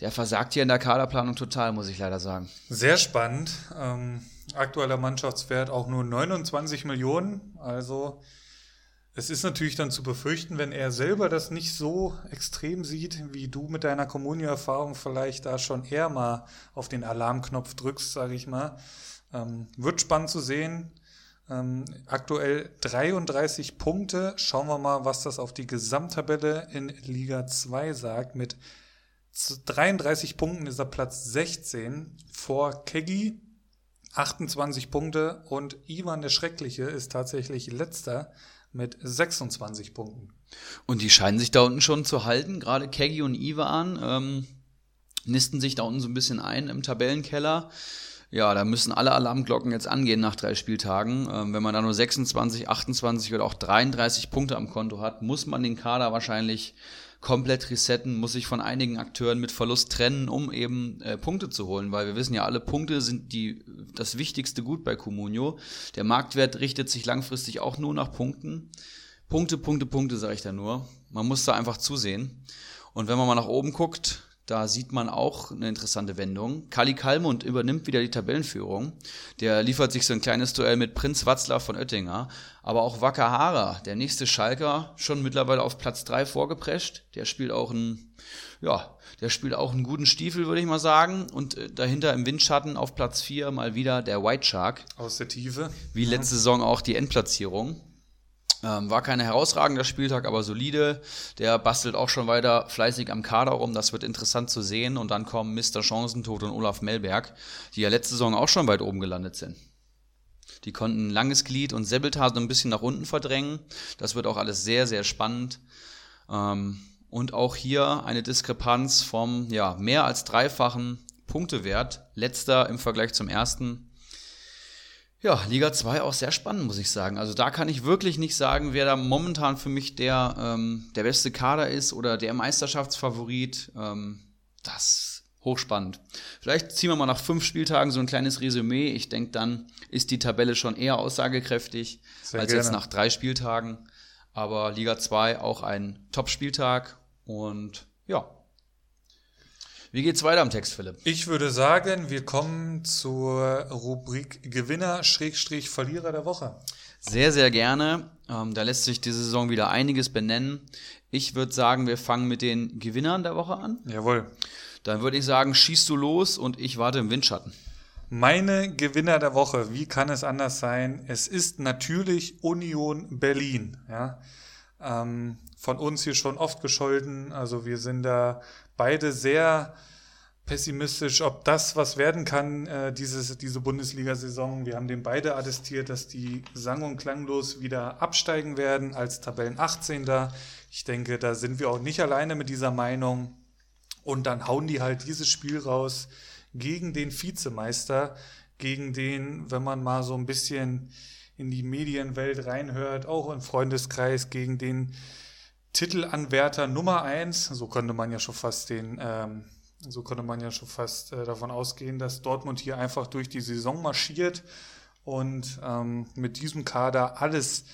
Speaker 2: der versagt hier in der Kaderplanung total, muss ich leider sagen.
Speaker 1: Sehr spannend. Ähm, aktueller Mannschaftswert auch nur 29 Millionen. Also es ist natürlich dann zu befürchten, wenn er selber das nicht so extrem sieht, wie du mit deiner Kommunio-Erfahrung vielleicht da schon eher mal auf den Alarmknopf drückst, sage ich mal. Ähm, wird spannend zu sehen. Ähm, aktuell 33 Punkte. Schauen wir mal, was das auf die Gesamttabelle in Liga 2 sagt. Mit 33 Punkten ist er Platz 16 vor Keggy 28 Punkte und Ivan der Schreckliche ist tatsächlich letzter mit 26 Punkten.
Speaker 2: Und die scheinen sich da unten schon zu halten. Gerade Keggy und Ivan ähm, nisten sich da unten so ein bisschen ein im Tabellenkeller. Ja, da müssen alle Alarmglocken jetzt angehen nach drei Spieltagen. Ähm, wenn man da nur 26, 28 oder auch 33 Punkte am Konto hat, muss man den Kader wahrscheinlich komplett resetten, muss sich von einigen Akteuren mit Verlust trennen, um eben äh, Punkte zu holen, weil wir wissen ja, alle Punkte sind die, das wichtigste Gut bei Comunio. Der Marktwert richtet sich langfristig auch nur nach Punkten. Punkte, Punkte, Punkte, sage ich da nur. Man muss da einfach zusehen. Und wenn man mal nach oben guckt, da sieht man auch eine interessante Wendung. Kali Kalmund übernimmt wieder die Tabellenführung. Der liefert sich so ein kleines Duell mit Prinz Watzlaw von Oettinger. Aber auch Wakahara, der nächste Schalker, schon mittlerweile auf Platz 3 vorgeprescht. Der spielt auch einen, ja, der spielt auch einen guten Stiefel, würde ich mal sagen. Und äh, dahinter im Windschatten auf Platz 4 mal wieder der White Shark.
Speaker 1: Aus der Tiefe.
Speaker 2: Wie letzte Saison auch die Endplatzierung. Ähm, war kein herausragender Spieltag, aber solide. Der bastelt auch schon weiter fleißig am Kader rum. Das wird interessant zu sehen. Und dann kommen Mr. Chancentod und Olaf Melberg, die ja letzte Saison auch schon weit oben gelandet sind. Die konnten Langes Glied und Sebeltar so ein bisschen nach unten verdrängen. Das wird auch alles sehr, sehr spannend. Ähm, und auch hier eine Diskrepanz vom ja, mehr als dreifachen Punktewert. Letzter im Vergleich zum ersten. Ja, Liga 2 auch sehr spannend, muss ich sagen. Also da kann ich wirklich nicht sagen, wer da momentan für mich der, ähm, der beste Kader ist oder der Meisterschaftsfavorit. Ähm, das hochspannend. Vielleicht ziehen wir mal nach fünf Spieltagen so ein kleines Resümee. Ich denke, dann ist die Tabelle schon eher aussagekräftig Sehr als gerne. jetzt nach drei Spieltagen. Aber Liga 2 auch ein Top-Spieltag und ja, wie geht's weiter am Text, Philipp?
Speaker 1: Ich würde sagen, wir kommen zur Rubrik Gewinner Schrägstrich Verlierer der Woche.
Speaker 2: Sehr, sehr gerne. Ähm, da lässt sich diese Saison wieder einiges benennen. Ich würde sagen, wir fangen mit den Gewinnern der Woche an.
Speaker 1: Jawohl.
Speaker 2: Dann würde ich sagen, schießt du los und ich warte im Windschatten.
Speaker 1: Meine Gewinner der Woche, wie kann es anders sein? Es ist natürlich Union Berlin. Ja? Ähm, von uns hier schon oft gescholten. Also wir sind da beide sehr pessimistisch, ob das was werden kann, äh, dieses, diese Bundesliga-Saison. Wir haben den beide attestiert, dass die sang- und klanglos wieder absteigen werden als Tabellen 18. Ich denke, da sind wir auch nicht alleine mit dieser Meinung. Und dann hauen die halt dieses Spiel raus gegen den Vizemeister, gegen den, wenn man mal so ein bisschen in die Medienwelt reinhört, auch im Freundeskreis, gegen den Titelanwärter Nummer eins. So konnte man ja schon fast den, ähm, so konnte man ja schon fast äh, davon ausgehen, dass Dortmund hier einfach durch die Saison marschiert und ähm, mit diesem Kader alles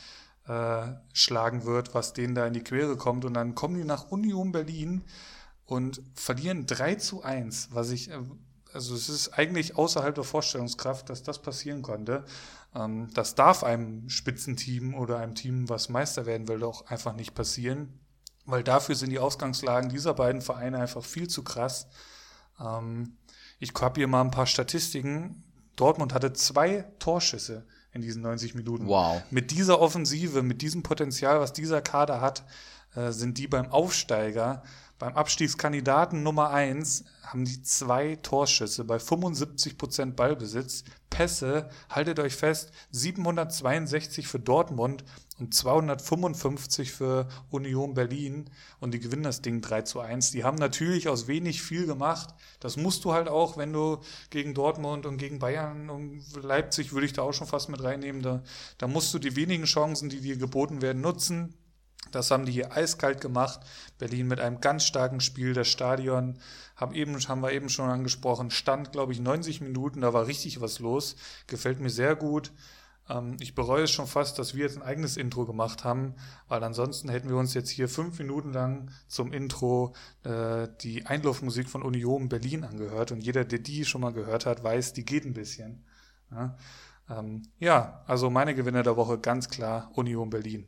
Speaker 1: äh, schlagen wird, was denen da in die Quere kommt. Und dann kommen die nach Union Berlin und verlieren 3 zu 1, was ich, äh, also es ist eigentlich außerhalb der Vorstellungskraft, dass das passieren konnte. Ähm, das darf einem Spitzenteam oder einem Team, was Meister werden will, auch einfach nicht passieren, weil dafür sind die Ausgangslagen dieser beiden Vereine einfach viel zu krass. Ähm, ich habe hier mal ein paar Statistiken. Dortmund hatte zwei Torschüsse in diesen 90 Minuten.
Speaker 2: Wow.
Speaker 1: Mit dieser Offensive, mit diesem Potenzial, was dieser Kader hat, äh, sind die beim Aufsteiger beim Abstiegskandidaten Nummer 1 haben die zwei Torschüsse bei 75% Ballbesitz. Pässe, haltet euch fest, 762 für Dortmund und 255 für Union Berlin und die gewinnen das Ding 3 zu 1. Die haben natürlich aus wenig viel gemacht. Das musst du halt auch, wenn du gegen Dortmund und gegen Bayern und Leipzig würde ich da auch schon fast mit reinnehmen. Da, da musst du die wenigen Chancen, die dir geboten werden, nutzen. Das haben die hier eiskalt gemacht. Berlin mit einem ganz starken Spiel. Das Stadion haben, eben, haben wir eben schon angesprochen. Stand, glaube ich, 90 Minuten. Da war richtig was los. Gefällt mir sehr gut. Ähm, ich bereue es schon fast, dass wir jetzt ein eigenes Intro gemacht haben, weil ansonsten hätten wir uns jetzt hier fünf Minuten lang zum Intro äh, die Einlaufmusik von Union Berlin angehört. Und jeder, der die schon mal gehört hat, weiß, die geht ein bisschen. Ja, ähm, ja also meine Gewinner der Woche ganz klar Union Berlin.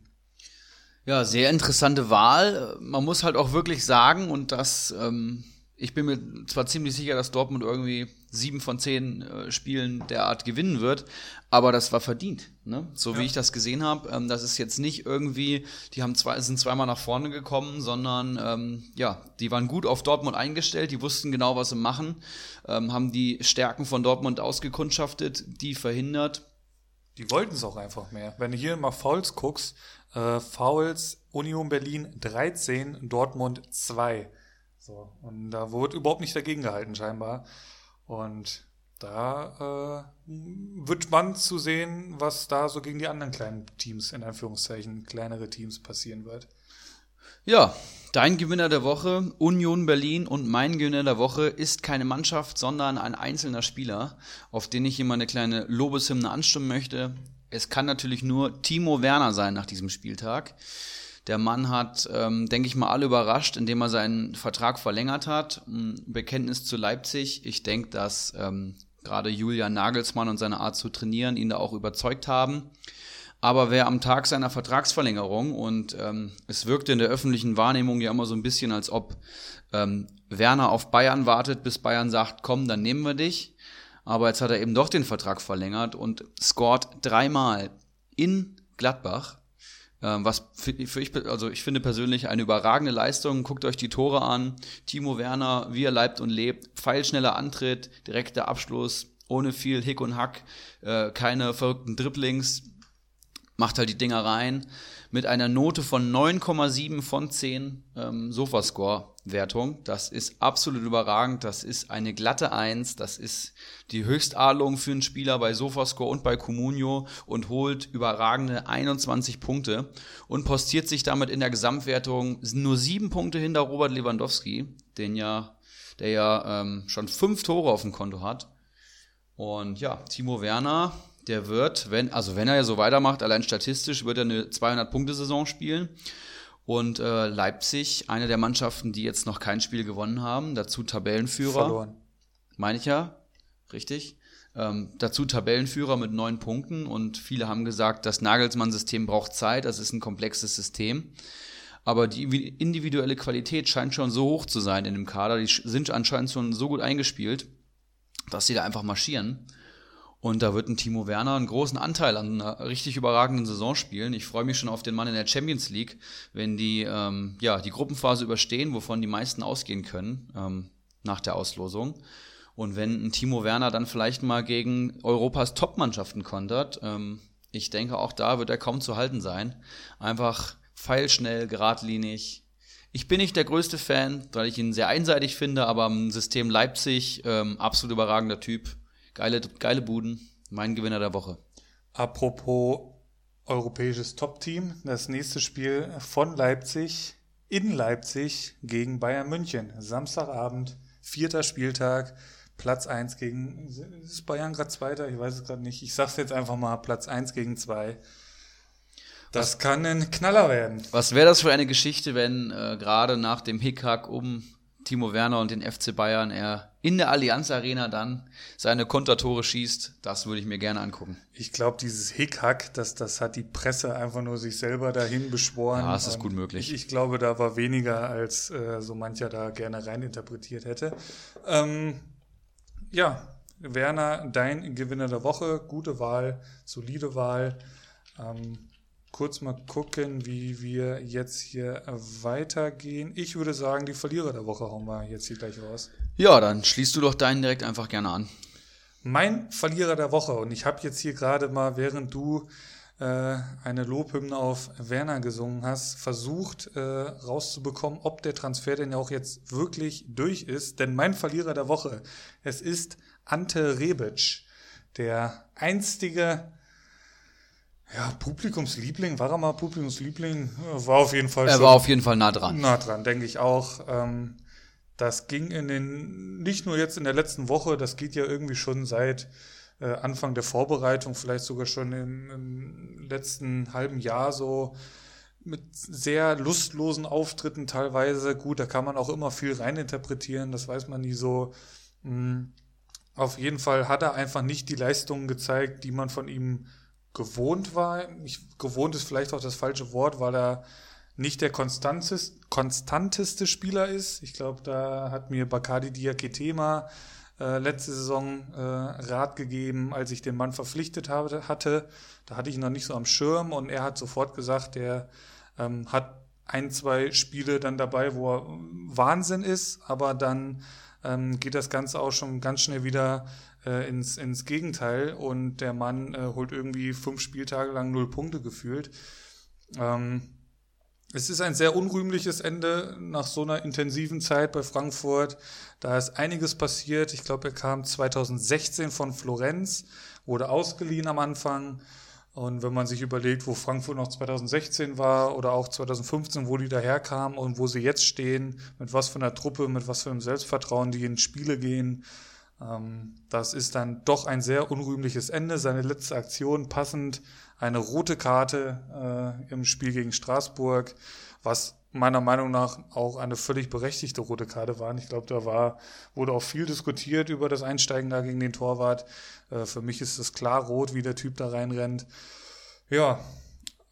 Speaker 2: Ja, sehr interessante Wahl. Man muss halt auch wirklich sagen, und das, ähm, ich bin mir zwar ziemlich sicher, dass Dortmund irgendwie sieben von zehn äh, Spielen derart gewinnen wird, aber das war verdient. Ne? So ja. wie ich das gesehen habe, ähm, das ist jetzt nicht irgendwie, die haben zwei, sind zweimal nach vorne gekommen, sondern ähm, ja, die waren gut auf Dortmund eingestellt, die wussten genau, was sie machen, ähm, haben die Stärken von Dortmund ausgekundschaftet, die verhindert.
Speaker 1: Die wollten es auch einfach mehr. Wenn du hier mal Fouls guckst, Äh, Fouls Union Berlin 13, Dortmund 2. So, und da wurde überhaupt nicht dagegen gehalten, scheinbar. Und da äh, wird spannend zu sehen, was da so gegen die anderen kleinen Teams, in Anführungszeichen, kleinere Teams passieren wird.
Speaker 2: Ja, dein Gewinner der Woche, Union Berlin und mein Gewinner der Woche ist keine Mannschaft, sondern ein einzelner Spieler, auf den ich hier mal eine kleine Lobeshymne anstimmen möchte. Es kann natürlich nur Timo Werner sein nach diesem Spieltag. Der Mann hat, ähm, denke ich mal, alle überrascht, indem er seinen Vertrag verlängert hat. Bekenntnis zu Leipzig. Ich denke, dass ähm, gerade Julian Nagelsmann und seine Art zu trainieren ihn da auch überzeugt haben. Aber wer am Tag seiner Vertragsverlängerung und ähm, es wirkte in der öffentlichen Wahrnehmung ja immer so ein bisschen, als ob ähm, Werner auf Bayern wartet, bis Bayern sagt, komm, dann nehmen wir dich. Aber jetzt hat er eben doch den Vertrag verlängert und scored dreimal in Gladbach ähm, was für, für ich, also ich finde persönlich eine überragende Leistung. Guckt euch die Tore an. Timo Werner, wie er leibt und lebt. Pfeilschneller Antritt, direkter Abschluss, ohne viel Hick und Hack, äh, keine verrückten Dribblings. Macht halt die Dinger rein mit einer Note von 9,7 von 10 ähm, Sofascore-Wertung. Das ist absolut überragend. Das ist eine glatte 1. Das ist die Höchstadlung für einen Spieler bei Sofascore und bei Comunio und holt überragende 21 Punkte und postiert sich damit in der Gesamtwertung nur sieben Punkte hinter Robert Lewandowski, den ja, der ja ähm, schon fünf Tore auf dem Konto hat. Und ja, Timo Werner der wird, wenn, also wenn er ja so weitermacht, allein statistisch, wird er eine 200-Punkte-Saison spielen. Und äh, Leipzig, eine der Mannschaften, die jetzt noch kein Spiel gewonnen haben, dazu Tabellenführer. Verloren. Meine ich ja, richtig. Ähm, dazu Tabellenführer mit neun Punkten und viele haben gesagt, das Nagelsmann-System braucht Zeit, das ist ein komplexes System. Aber die individuelle Qualität scheint schon so hoch zu sein in dem Kader, die sind anscheinend schon so gut eingespielt, dass sie da einfach marschieren. Und da wird ein Timo Werner einen großen Anteil an einer richtig überragenden Saison spielen. Ich freue mich schon auf den Mann in der Champions League, wenn die ähm, ja, die Gruppenphase überstehen, wovon die meisten ausgehen können ähm, nach der Auslosung. Und wenn ein Timo Werner dann vielleicht mal gegen Europas Top-Mannschaften kontert, ähm, ich denke, auch da wird er kaum zu halten sein. Einfach pfeilschnell, geradlinig. Ich bin nicht der größte Fan, weil ich ihn sehr einseitig finde, aber im System Leipzig ähm, absolut überragender Typ Geile, geile Buden. Mein Gewinner der Woche.
Speaker 1: Apropos europäisches Top-Team. Das nächste Spiel von Leipzig in Leipzig gegen Bayern München. Samstagabend, vierter Spieltag, Platz 1 gegen. Ist Bayern gerade Zweiter? Ich weiß es gerade nicht. Ich sag's jetzt einfach mal: Platz 1 gegen 2. Das was, kann ein Knaller werden.
Speaker 2: Was wäre das für eine Geschichte, wenn äh, gerade nach dem Hickhack um Timo Werner und den FC Bayern er in der Allianz Arena dann seine Kontertore schießt, das würde ich mir gerne angucken.
Speaker 1: Ich glaube, dieses Hickhack, das, das hat die Presse einfach nur sich selber dahin beschworen.
Speaker 2: Ja, das ist gut möglich.
Speaker 1: Ich, ich, glaube, da war weniger, als äh, so mancher da gerne reininterpretiert hätte. Ähm, ja, Werner, dein Gewinner der Woche, gute Wahl, solide Wahl. Ähm, kurz mal gucken, wie wir jetzt hier weitergehen. Ich würde sagen, die Verlierer der Woche hauen wir jetzt hier gleich raus.
Speaker 2: Ja, dann schließt du doch deinen direkt einfach gerne an.
Speaker 1: Mein Verlierer der Woche, und ich habe jetzt hier gerade mal, während du äh, eine Lobhymne auf Werner gesungen hast, versucht äh, rauszubekommen, ob der Transfer denn auch jetzt wirklich durch ist. Denn mein Verlierer der Woche, es ist Ante Rebic, der einstige ja, Publikumsliebling, war er mal Publikumsliebling? War auf jeden Fall.
Speaker 2: Er war auf jeden Fall nah dran.
Speaker 1: Nah dran, denke ich auch. Ähm, das ging in den, nicht nur jetzt in der letzten Woche, das geht ja irgendwie schon seit äh, Anfang der Vorbereitung, vielleicht sogar schon im, im letzten halben Jahr so mit sehr lustlosen Auftritten teilweise. Gut, da kann man auch immer viel reininterpretieren, das weiß man nie so. Mhm. Auf jeden Fall hat er einfach nicht die Leistungen gezeigt, die man von ihm gewohnt war. Ich, gewohnt ist vielleicht auch das falsche Wort, weil er nicht der konstanteste, Spieler ist. Ich glaube, da hat mir Bakadi Diakitema äh, letzte Saison äh, Rat gegeben, als ich den Mann verpflichtet habe, hatte. Da hatte ich ihn noch nicht so am Schirm und er hat sofort gesagt, er ähm, hat ein, zwei Spiele dann dabei, wo er Wahnsinn ist, aber dann ähm, geht das Ganze auch schon ganz schnell wieder äh, ins, ins Gegenteil und der Mann äh, holt irgendwie fünf Spieltage lang null Punkte gefühlt. Ähm, es ist ein sehr unrühmliches Ende nach so einer intensiven Zeit bei Frankfurt. Da ist einiges passiert. Ich glaube, er kam 2016 von Florenz, wurde ausgeliehen am Anfang. Und wenn man sich überlegt, wo Frankfurt noch 2016 war oder auch 2015, wo die daherkamen und wo sie jetzt stehen, mit was für einer Truppe, mit was für einem Selbstvertrauen die in Spiele gehen, das ist dann doch ein sehr unrühmliches Ende. Seine letzte Aktion passend eine rote Karte äh, im Spiel gegen Straßburg, was meiner Meinung nach auch eine völlig berechtigte rote Karte war. Ich glaube, da war, wurde auch viel diskutiert über das Einsteigen da gegen den Torwart. Äh, für mich ist es klar rot, wie der Typ da reinrennt. Ja,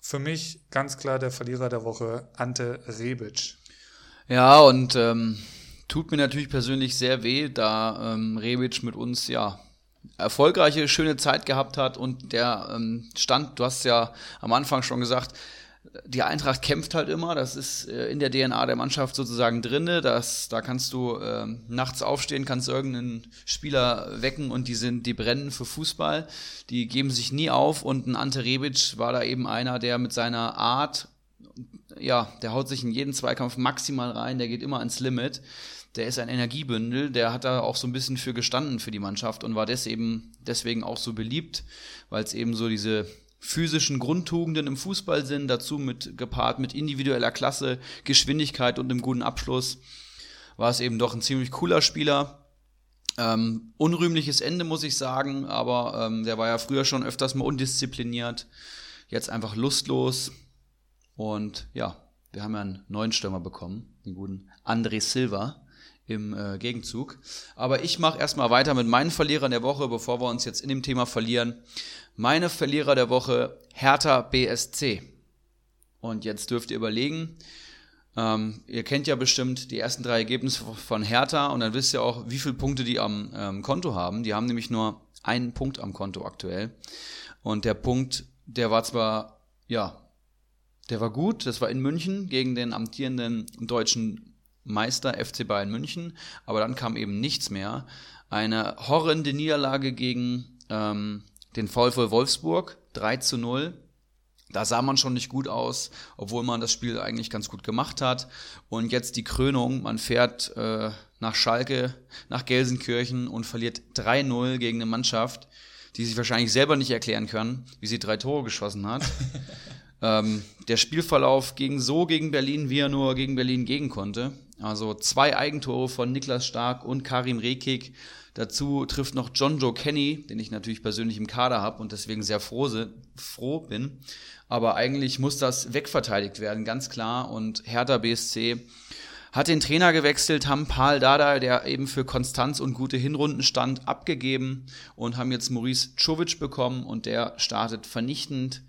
Speaker 1: für mich ganz klar der Verlierer der Woche, Ante Rebic.
Speaker 2: Ja, und ähm, tut mir natürlich persönlich sehr weh, da ähm, Rebic mit uns ja erfolgreiche, schöne Zeit gehabt hat und der ähm, Stand, du hast ja am Anfang schon gesagt, die Eintracht kämpft halt immer, das ist äh, in der DNA der Mannschaft sozusagen drinne, das, da kannst du äh, nachts aufstehen, kannst irgendeinen Spieler wecken und die sind, die brennen für Fußball, die geben sich nie auf und ein Ante Rebic war da eben einer, der mit seiner Art, ja, der haut sich in jeden Zweikampf maximal rein, der geht immer ans Limit der ist ein Energiebündel, der hat da auch so ein bisschen für gestanden für die Mannschaft und war deswegen, deswegen auch so beliebt, weil es eben so diese physischen Grundtugenden im Fußball sind, dazu mit gepaart mit individueller Klasse, Geschwindigkeit und einem guten Abschluss, war es eben doch ein ziemlich cooler Spieler. Ähm, unrühmliches Ende, muss ich sagen, aber ähm, der war ja früher schon öfters mal undiszipliniert, jetzt einfach lustlos und ja, wir haben ja einen neuen Stürmer bekommen, den guten André Silva, im äh, Gegenzug. Aber ich mache erstmal weiter mit meinen Verlierern der Woche, bevor wir uns jetzt in dem Thema verlieren. Meine Verlierer der Woche, Hertha BSC. Und jetzt dürft ihr überlegen, ähm, ihr kennt ja bestimmt die ersten drei Ergebnisse von Hertha und dann wisst ihr auch, wie viele Punkte die am ähm, Konto haben. Die haben nämlich nur einen Punkt am Konto aktuell. Und der Punkt, der war zwar, ja, der war gut, das war in München gegen den amtierenden deutschen Meister FC Bayern München, aber dann kam eben nichts mehr. Eine horrende Niederlage gegen ähm, den VfL Wolfsburg, 3 zu 0. Da sah man schon nicht gut aus, obwohl man das Spiel eigentlich ganz gut gemacht hat. Und jetzt die Krönung, man fährt äh, nach Schalke, nach Gelsenkirchen und verliert 3-0 gegen eine Mannschaft, die sich wahrscheinlich selber nicht erklären kann, wie sie drei Tore geschossen hat. ähm, der Spielverlauf ging so gegen Berlin, wie er nur gegen Berlin gegen konnte. Also zwei Eigentore von Niklas Stark und Karim Rekik. Dazu trifft noch John Joe Kenny, den ich natürlich persönlich im Kader habe und deswegen sehr froh, froh bin. Aber eigentlich muss das wegverteidigt werden, ganz klar. Und Hertha BSC hat den Trainer gewechselt, haben Paul Dada, der eben für Konstanz und gute Hinrunden stand, abgegeben und haben jetzt Maurice Czovic bekommen und der startet vernichtend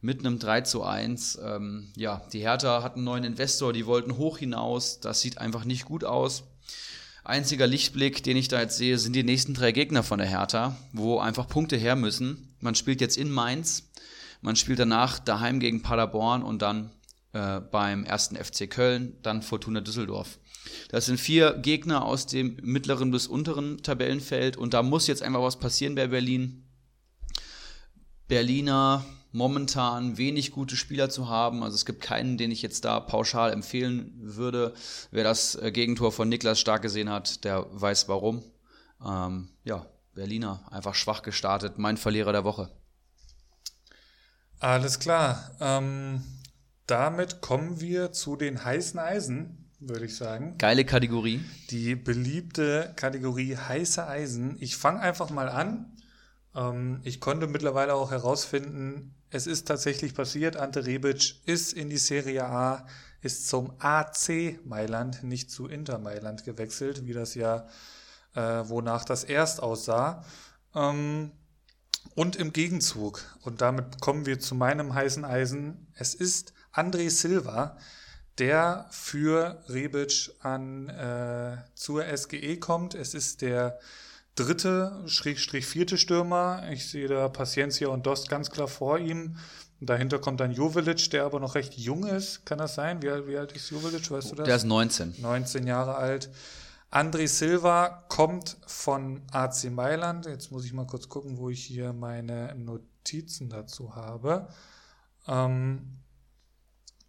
Speaker 2: mit einem 3 zu 1. Ähm, ja, die Hertha hat einen neuen Investor, die wollten hoch hinaus. Das sieht einfach nicht gut aus. Einziger Lichtblick, den ich da jetzt sehe, sind die nächsten drei Gegner von der Hertha, wo einfach Punkte her müssen. Man spielt jetzt in Mainz, man spielt danach daheim gegen Paderborn und dann äh, beim ersten FC Köln, dann Fortuna Düsseldorf. Das sind vier Gegner aus dem mittleren bis unteren Tabellenfeld und da muss jetzt einfach was passieren bei Berlin. Berliner momentan wenig gute Spieler zu haben. Also es gibt keinen, den ich jetzt da pauschal empfehlen würde. Wer das äh, Gegentor von Niklas stark gesehen hat, der weiß warum. Ähm, ja, Berliner einfach schwach gestartet. Mein Verlierer der Woche.
Speaker 1: Alles klar. Ähm, damit kommen wir zu den heißen Eisen, würde ich sagen.
Speaker 2: Geile Kategorie.
Speaker 1: Die beliebte Kategorie heiße Eisen. Ich fange einfach mal an. Ähm, ich konnte mittlerweile auch herausfinden, es ist tatsächlich passiert. Ante Rebic ist in die Serie A, ist zum AC Mailand, nicht zu Inter Mailand gewechselt, wie das ja, äh, wonach das erst aussah. Ähm, und im Gegenzug, und damit kommen wir zu meinem heißen Eisen, es ist André Silva, der für Rebic an äh, zur SGE kommt. Es ist der dritte, Schrägstrich vierte Stürmer. Ich sehe da Paciencia und Dost ganz klar vor ihm. Und dahinter kommt dann Jovelic, der aber noch recht jung ist. Kann das sein? Wie, wie alt ist Jovelic? Weißt du das?
Speaker 2: Der ist 19.
Speaker 1: 19 Jahre alt. André Silva kommt von AC Mailand. Jetzt muss ich mal kurz gucken, wo ich hier meine Notizen dazu habe. Ähm,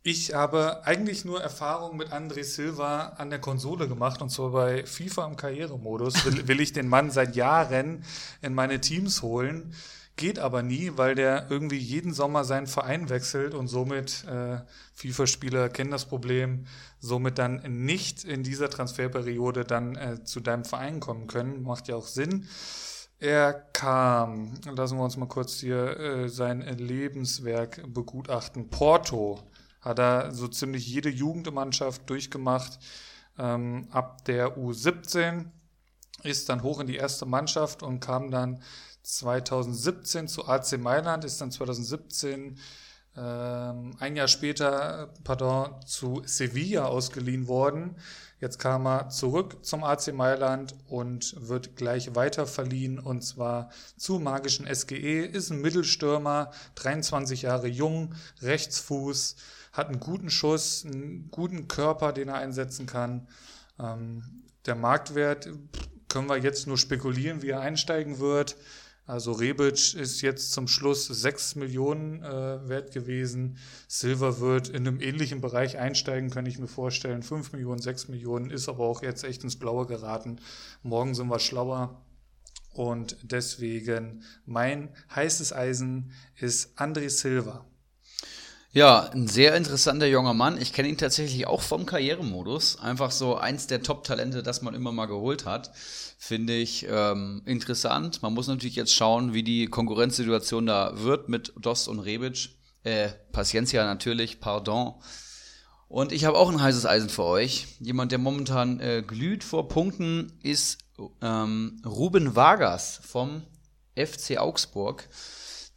Speaker 1: Ich habe eigentlich nur Erfahrung mit André Silva an der Konsole gemacht und zwar bei FIFA im Karrieremodus. Will, will ich den Mann seit Jahren in meine Teams holen. Geht aber nie, weil der irgendwie jeden Sommer seinen Verein wechselt und somit äh, FIFA-Spieler kennen das Problem, somit dann nicht in dieser Transferperiode dann äh, zu deinem Verein kommen können. Macht ja auch Sinn. Er kam, lassen wir uns mal kurz hier äh, sein Lebenswerk begutachten. Porto hat er so ziemlich jede Jugendmannschaft durchgemacht. Ähm, ab der U17 ist dann hoch in die erste Mannschaft und kam dann 2017 zu AC Mailand, ist dann 2017 ähm, ein Jahr später, pardon, zu Sevilla ausgeliehen worden Jetzt kam er zurück zum AC Mailand und wird gleich weiter verliehen und zwar zu magischen SGE, ist ein Mittelstürmer, 23 Jahre jung, Rechtsfuß, hat einen guten Schuss, einen guten Körper, den er einsetzen kann. Ähm, der Marktwert können wir jetzt nur spekulieren, wie er einsteigen wird. Also Rebic ist jetzt zum Schluss 6 Millionen äh, wert gewesen. Silver wird in einem ähnlichen Bereich einsteigen, kann ich mir vorstellen. 5 Millionen, 6 Millionen, ist aber auch jetzt echt ins Blaue geraten. Morgen sind wir schlauer. Und deswegen mein heißes Eisen ist André Silva.
Speaker 2: Ja, ein sehr interessanter junger Mann. Ich kenne ihn tatsächlich auch vom Karrieremodus. Einfach so eins der Top-Talente, das man immer mal geholt hat. Finde ich ähm, interessant. Man muss natürlich jetzt schauen, wie die Konkurrenzsituation da wird mit Dost und Rebic. Äh, Paciencia natürlich, pardon. Und ich habe auch ein heißes Eisen für euch. Jemand, der momentan äh, glüht vor Punkten, ist ähm, Ruben Vargas vom FC Augsburg.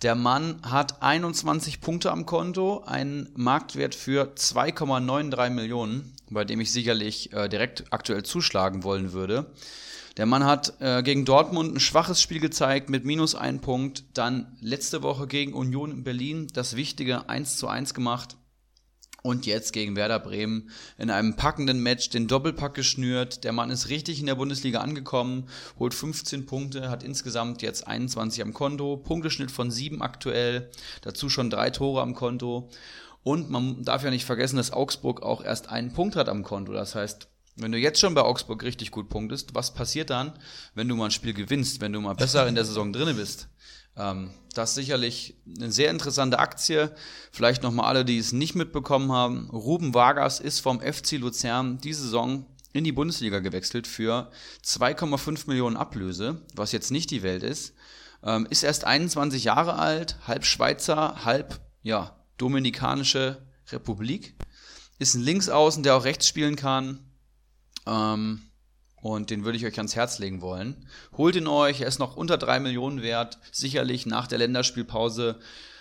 Speaker 2: Der Mann hat 21 Punkte am Konto, einen Marktwert für 2,93 Millionen, bei dem ich sicherlich äh, direkt aktuell zuschlagen wollen würde. Der Mann hat äh, gegen Dortmund ein schwaches Spiel gezeigt mit minus ein Punkt, dann letzte Woche gegen Union in Berlin das wichtige 1 zu 1 gemacht und jetzt gegen Werder Bremen in einem packenden Match den Doppelpack geschnürt. Der Mann ist richtig in der Bundesliga angekommen, holt 15 Punkte, hat insgesamt jetzt 21 am Konto, Punkteschnitt von 7 aktuell, dazu schon drei Tore am Konto. Und man darf ja nicht vergessen, dass Augsburg auch erst einen Punkt hat am Konto. Das heißt, wenn du jetzt schon bei Augsburg richtig gut punktest, was passiert dann, wenn du mal ein Spiel gewinnst, wenn du mal besser in der Saison drinne bist? Ähm, das ist sicherlich eine sehr interessante Aktie. Vielleicht nochmal alle, die es nicht mitbekommen haben. Ruben Vargas ist vom FC Luzern diese Saison in die Bundesliga gewechselt für 2,5 Millionen Ablöse, was jetzt nicht die Welt ist. Ähm, ist erst 21 Jahre alt, halb Schweizer, halb ja, Dominikanische Republik. Ist ein Linksaußen, der auch rechts spielen kann. Ähm, und den würde ich euch ans Herz legen wollen. Holt ihn euch, er ist noch unter drei Millionen wert, sicherlich nach der Länderspielpause.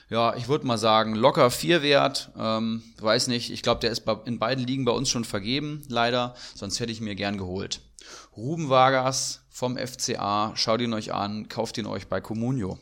Speaker 2: Ja, ich würde mal sagen, locker vier wert. Ähm, weiß nicht, ich glaube, der ist in beiden Ligen bei uns schon vergeben, leider. Sonst hätte ich ihn mir gern geholt. Ruben Vargas vom FCA, schaut ihn euch an, kauft ihn euch bei Comunio.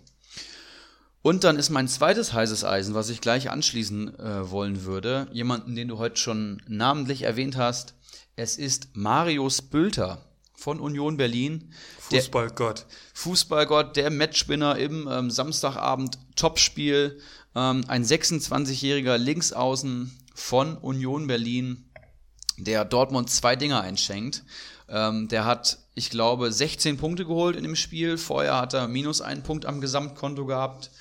Speaker 2: Und dann ist mein zweites heißes Eisen, was ich gleich anschließen äh, wollen würde, jemanden, den du heute schon namentlich erwähnt hast. Es ist Marius Bülter von Union Berlin.
Speaker 1: Fußballgott.
Speaker 2: Fußballgott, der Matchwinner im ähm, Samstagabend Topspiel. Ähm, ein 26-jähriger Linksaußen von Union Berlin, der Dortmund zwei Dinger einschenkt. Ähm, der hat, ich glaube, 16 Punkte geholt in dem Spiel. Vorher hat er minus einen Punkt am Gesamtkonto gehabt.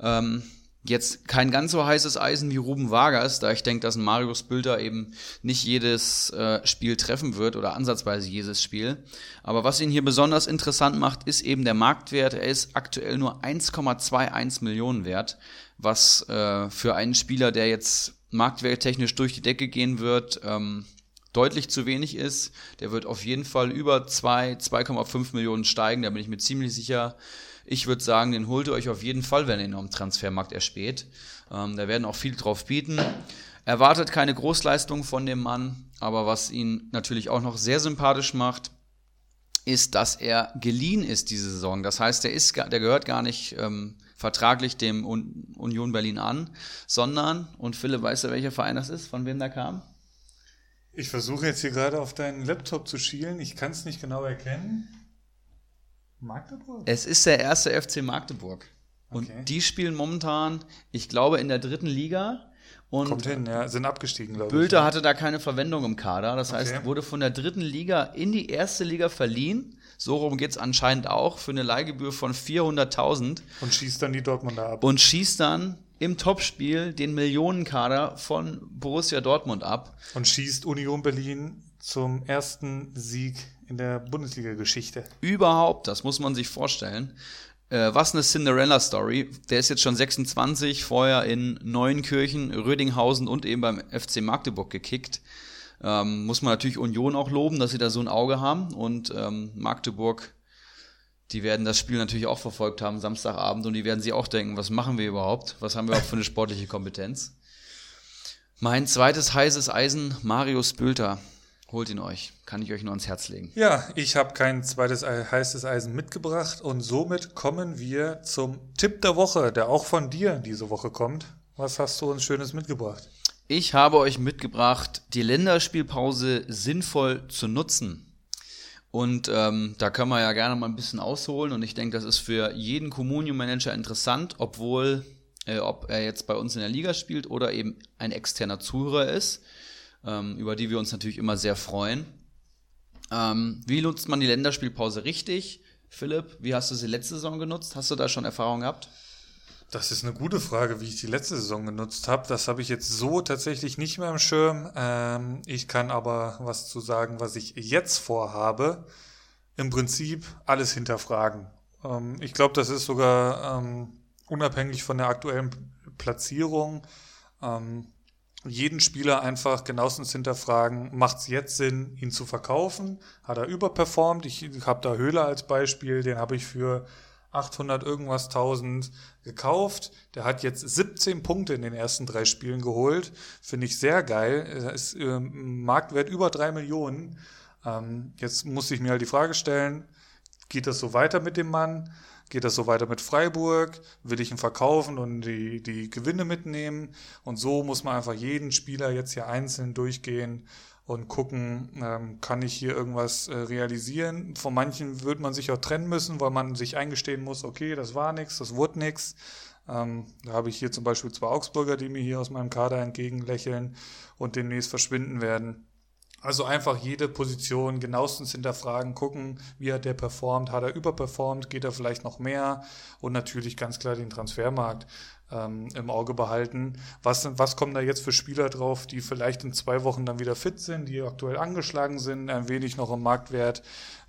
Speaker 2: Ähm, Jetzt kein ganz so heißes Eisen wie Ruben Vargas, da ich denke, dass ein Marius Bilder eben nicht jedes äh, Spiel treffen wird oder ansatzweise jedes Spiel. Aber was ihn hier besonders interessant macht, ist eben der Marktwert. Er ist aktuell nur 1,21 Millionen wert, was äh, für einen Spieler, der jetzt marktwerttechnisch durch die Decke gehen wird, ähm, deutlich zu wenig ist. Der wird auf jeden Fall über 2, 2,5 Millionen steigen, da bin ich mir ziemlich sicher. Ich würde sagen, den holt ihr euch auf jeden Fall, wenn ihr ihn am Transfermarkt erspäht. Ähm, da werden auch viel drauf bieten. Erwartet keine Großleistung von dem Mann, aber was ihn natürlich auch noch sehr sympathisch macht, ist, dass er geliehen ist diese Saison. Das heißt, der, ist, der gehört gar nicht ähm, vertraglich dem Un Union Berlin an, sondern, und Philipp, weißt du, welcher Verein das ist, von wem der kam?
Speaker 1: Ich versuche jetzt hier gerade auf deinen Laptop zu schielen. Ich kann es nicht genau erkennen.
Speaker 2: Magdeburg? Es ist der erste FC Magdeburg. Und okay. die spielen momentan, ich glaube, in der dritten Liga. Und
Speaker 1: Kommt hin, ja. Sind abgestiegen, glaube ich.
Speaker 2: Bülter hatte da keine Verwendung im Kader. Das heißt,
Speaker 1: Okay.
Speaker 2: wurde von der dritten Liga in die erste Liga verliehen. So rum geht es anscheinend auch für eine Leihgebühr von 400.000
Speaker 1: Und schießt dann die Dortmunder ab.
Speaker 2: und schießt dann im Topspiel den Millionenkader von Borussia Dortmund ab.
Speaker 1: Und schießt Union Berlin zum ersten Sieg in der Bundesliga-Geschichte.
Speaker 2: Überhaupt, das muss man sich vorstellen. Äh, was eine Cinderella-Story. Der ist jetzt schon 26, vorher in Neuenkirchen, Rödinghausen und eben beim FC Magdeburg gekickt. Ähm, muss man natürlich Union auch loben, dass sie da so ein Auge haben. Und ähm, Magdeburg, die werden das Spiel natürlich auch verfolgt haben, Samstagabend. Und die werden sich auch denken, was machen wir überhaupt? Was haben wir überhaupt für eine sportliche Kompetenz? Mein zweites heißes Eisen, Marius Bülter. Holt ihn euch. Kann ich euch nur ans Herz legen.
Speaker 1: Ja, ich habe kein zweites Ei- heißes Eisen mitgebracht und somit kommen wir zum Tipp der Woche, der auch von dir diese Woche kommt. Was hast du uns Schönes mitgebracht?
Speaker 2: Ich habe euch mitgebracht, die Länderspielpause sinnvoll zu nutzen. Und ähm, da können wir ja gerne mal ein bisschen ausholen. Und ich denke, das ist für jeden Communio-Manager interessant, obwohl, äh, ob er jetzt bei uns in der Liga spielt oder eben ein externer Zuhörer ist, ähm, über die wir uns natürlich immer sehr freuen. Ähm, wie nutzt man die Länderspielpause richtig? Philipp, wie hast du sie letzte Saison genutzt? Hast du da schon Erfahrung gehabt?
Speaker 1: Das ist eine gute Frage, wie ich die letzte Saison genutzt habe. Das habe ich jetzt so tatsächlich nicht mehr im Schirm. Ähm, ich kann aber was zu sagen, was ich jetzt vorhabe. Im Prinzip alles hinterfragen. Ähm, ich glaube, das ist sogar ähm, unabhängig von der aktuellen Platzierung. Ähm, jeden Spieler einfach genauestens hinterfragen, macht es jetzt Sinn, ihn zu verkaufen? Hat er überperformt? Ich habe da Höhler als Beispiel, den habe ich für 800 irgendwas 1000 gekauft. Der hat jetzt 17 Punkte in den ersten drei Spielen geholt. Finde ich sehr geil. Ist ähm, Marktwert über drei Millionen. Ähm, jetzt muss ich mir halt die Frage stellen, geht das so weiter mit dem Mann? Geht das so weiter mit Freiburg? Will ich ihn verkaufen und die, die Gewinne mitnehmen? Und so muss man einfach jeden Spieler jetzt hier einzeln durchgehen und gucken, ähm, kann ich hier irgendwas äh, realisieren. Von manchen wird man sich auch trennen müssen, weil man sich eingestehen muss, okay, das war nichts, das wurde nichts. Ähm, da habe ich hier zum Beispiel zwei Augsburger, die mir hier aus meinem Kader entgegenlächeln und demnächst verschwinden werden. Also einfach jede Position genauestens hinterfragen, gucken, wie hat der performt, hat er überperformt, geht er vielleicht noch mehr und natürlich ganz klar den Transfermarkt ähm, im Auge behalten. Was, was kommen da jetzt für Spieler drauf, die vielleicht in zwei Wochen dann wieder fit sind, die aktuell angeschlagen sind, ein wenig noch im Marktwert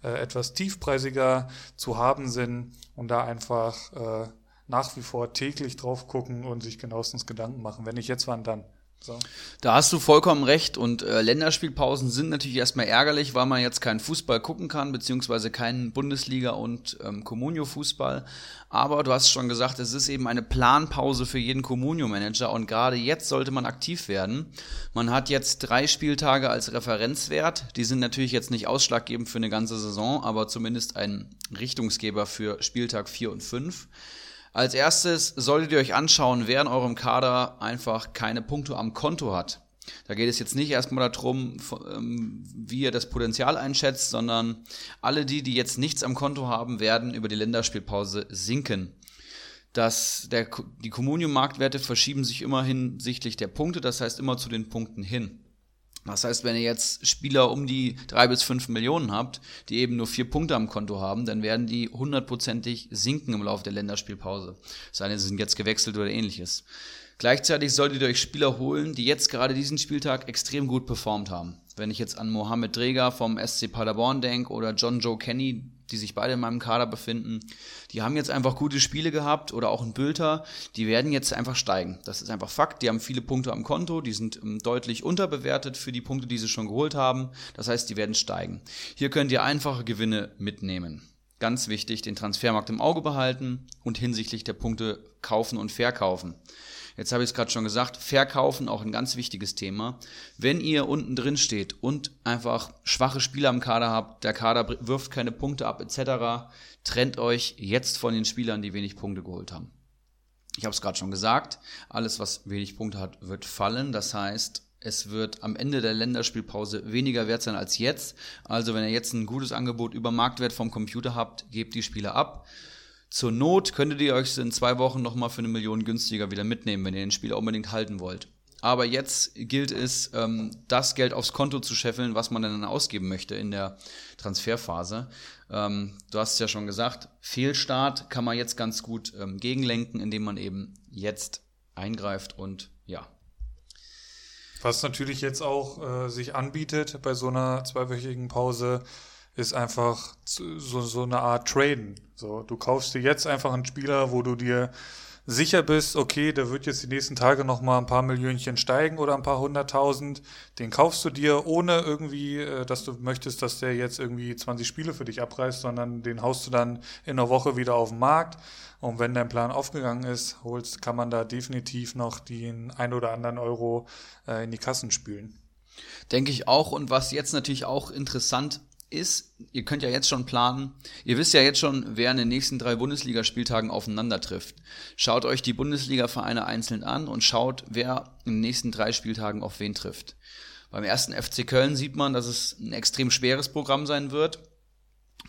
Speaker 1: äh, etwas tiefpreisiger zu haben sind und da einfach äh, nach wie vor täglich drauf gucken und sich genauestens Gedanken machen. Wenn nicht jetzt, wann dann? So.
Speaker 2: Da hast du vollkommen recht und äh, Länderspielpausen sind natürlich erstmal ärgerlich, weil man jetzt keinen Fußball gucken kann, beziehungsweise keinen Bundesliga- und ähm, Communio-Fußball. Aber du hast schon gesagt, es ist eben eine Planpause für jeden Communio-Manager und gerade jetzt sollte man aktiv werden. Man hat jetzt drei Spieltage als Referenzwert. Die sind natürlich jetzt nicht ausschlaggebend für eine ganze Saison, aber zumindest ein Richtungsgeber für Spieltag 4 und 5. Als erstes solltet ihr euch anschauen, wer in eurem Kader einfach keine Punkte am Konto hat. Da geht es jetzt nicht erstmal darum, ähm, wie ihr das Potenzial einschätzt, sondern alle die, die jetzt nichts am Konto haben, werden über die Länderspielpause sinken. Das, der, die Communium-Marktwerte verschieben sich immer hinsichtlich der Punkte, das heißt immer zu den Punkten hin. Das heißt, wenn ihr jetzt Spieler um die drei bis fünf Millionen habt, die eben nur vier Punkte am Konto haben, dann werden die hundertprozentig sinken im Laufe der Länderspielpause. Sei denn, sie sind jetzt gewechselt oder ähnliches. Gleichzeitig solltet ihr euch Spieler holen, die jetzt gerade diesen Spieltag extrem gut performt haben. Wenn ich jetzt an Mohamed Dreger vom SC Paderborn denke oder John Joe Kenny, die sich beide in meinem Kader befinden, die haben jetzt einfach gute Spiele gehabt oder auch ein Bülter, die werden jetzt einfach steigen. Das ist einfach Fakt. Die haben viele Punkte am Konto, die sind ähm, deutlich unterbewertet für die Punkte, die sie schon geholt haben. Das heißt, die werden steigen. Hier könnt ihr einfache Gewinne mitnehmen. Ganz wichtig, den Transfermarkt im Auge behalten und hinsichtlich der Punkte kaufen und verkaufen. Jetzt habe ich es gerade schon gesagt, verkaufen auch ein ganz wichtiges Thema. Wenn ihr unten drin steht und einfach schwache Spieler im Kader habt, der Kader wirft keine Punkte ab etc., trennt euch jetzt von den Spielern, die wenig Punkte geholt haben. Ich habe es gerade schon gesagt, alles was wenig Punkte hat, wird fallen. Das heißt, es wird am Ende der Länderspielpause weniger wert sein als jetzt. Also wenn ihr jetzt ein gutes Angebot über Marktwert vom Computer habt, gebt die Spieler ab. Zur Not könntet ihr euch in zwei Wochen nochmal für eine Million günstiger wieder mitnehmen, wenn ihr den Spieler unbedingt halten wollt. aber jetzt gilt es, ähm, das Geld aufs Konto zu scheffeln, was man dann ausgeben möchte in der Transferphase. Ähm, du hast es ja schon gesagt, Fehlstart kann man jetzt ganz gut ähm, gegenlenken, indem man eben jetzt eingreift und ja.
Speaker 1: Was natürlich jetzt auch äh, sich anbietet bei so einer zweiwöchigen Pause, ist einfach so, so eine Art Traden. So, du kaufst dir jetzt einfach einen Spieler, wo du dir sicher bist, okay, der wird jetzt die nächsten Tage noch mal ein paar Millionchen steigen oder ein paar hunderttausend, den kaufst du dir ohne irgendwie, äh, dass du möchtest, dass der jetzt irgendwie 20 Spiele für dich abreißt, sondern den haust du dann in einer Woche wieder auf den Markt. Und wenn dein Plan aufgegangen ist, holst, kann man da definitiv noch den ein oder anderen Euro äh, in die Kassen spülen.
Speaker 2: Denke ich auch. Und was jetzt natürlich auch interessant ist, ihr könnt ja jetzt schon planen, ihr wisst ja jetzt schon, wer in den nächsten drei Bundesligaspieltagen aufeinander trifft. Schaut euch die Bundesliga-Vereine einzeln an und schaut, wer in den nächsten drei Spieltagen auf wen trifft. Beim ersten FC Köln sieht man, dass es ein extrem schweres Programm sein wird.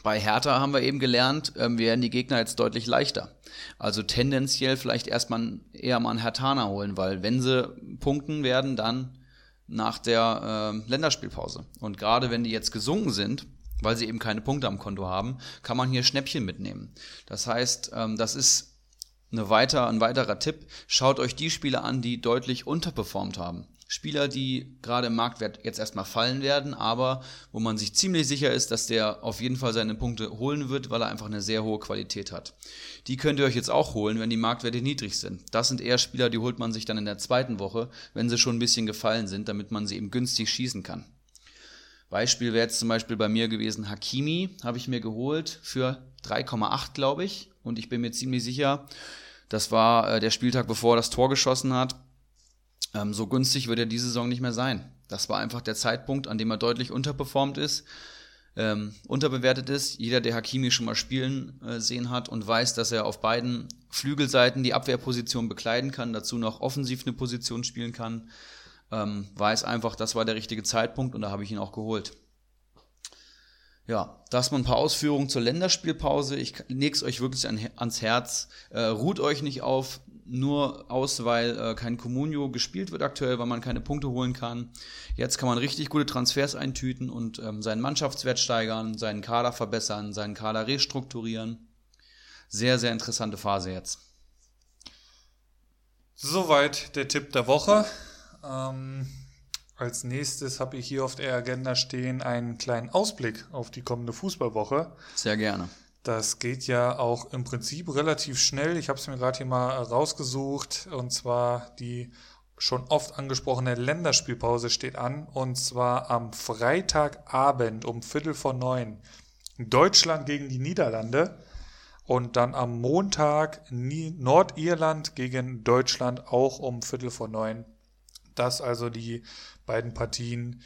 Speaker 2: Bei Hertha haben wir eben gelernt, ähm, werden die Gegner jetzt deutlich leichter. Also tendenziell vielleicht erstmal eher mal einen Hertaner holen, weil wenn sie punkten werden, dann nach der äh, Länderspielpause. Und gerade wenn die jetzt gesunken sind, weil sie eben keine Punkte am Konto haben, kann man hier Schnäppchen mitnehmen. Das heißt, ähm, das ist eine weiter, ein weiterer Tipp. Schaut euch die Spieler an, die deutlich unterperformt haben. Spieler, die gerade im Marktwert jetzt erstmal fallen werden, aber wo man sich ziemlich sicher ist, dass der auf jeden Fall seine Punkte holen wird, weil er einfach eine sehr hohe Qualität hat. Die könnt ihr euch jetzt auch holen, wenn die Marktwerte niedrig sind. Das sind eher Spieler, die holt man sich dann in der zweiten Woche, wenn sie schon ein bisschen gefallen sind, damit man sie eben günstig schießen kann. Beispiel wäre jetzt zum Beispiel bei mir gewesen, Hakimi habe ich mir geholt für 3,8, glaube ich. Und ich bin mir ziemlich sicher, das war äh, der Spieltag, bevor er das Tor geschossen hat. Ähm, so günstig wird er diese Saison nicht mehr sein. Das war einfach der Zeitpunkt, an dem er deutlich unterperformt ist, ähm, unterbewertet ist. Jeder, der Hakimi schon mal spielen äh, sehen hat und weiß, dass er auf beiden Flügelseiten die Abwehrposition bekleiden kann, dazu noch offensiv eine Position spielen kann, ähm, weiß einfach, das war der richtige Zeitpunkt und da habe ich ihn auch geholt. Ja, das mal ein paar Ausführungen zur Länderspielpause. Ich leg's euch wirklich an, ans Herz. Äh, ruht euch nicht auf, nur aus, weil äh, kein Comunio gespielt wird aktuell, weil man keine Punkte holen kann. Jetzt kann man richtig gute Transfers eintüten und ähm, seinen Mannschaftswert steigern, seinen Kader verbessern, seinen Kader restrukturieren. Sehr, sehr interessante Phase jetzt.
Speaker 1: Soweit der Tipp der Woche. Ähm, als nächstes habe ich hier auf der Agenda stehen einen kleinen Ausblick auf die kommende Fußballwoche.
Speaker 2: Sehr gerne.
Speaker 1: Das geht ja auch im Prinzip relativ schnell. Ich habe es mir gerade hier mal rausgesucht. Und zwar die schon oft angesprochene Länderspielpause steht an. Und zwar am Freitagabend um Viertel vor neun. Deutschland gegen die Niederlande. Und dann am Montag Nordirland gegen Deutschland auch um Viertel vor neun. Das also die beiden Partien,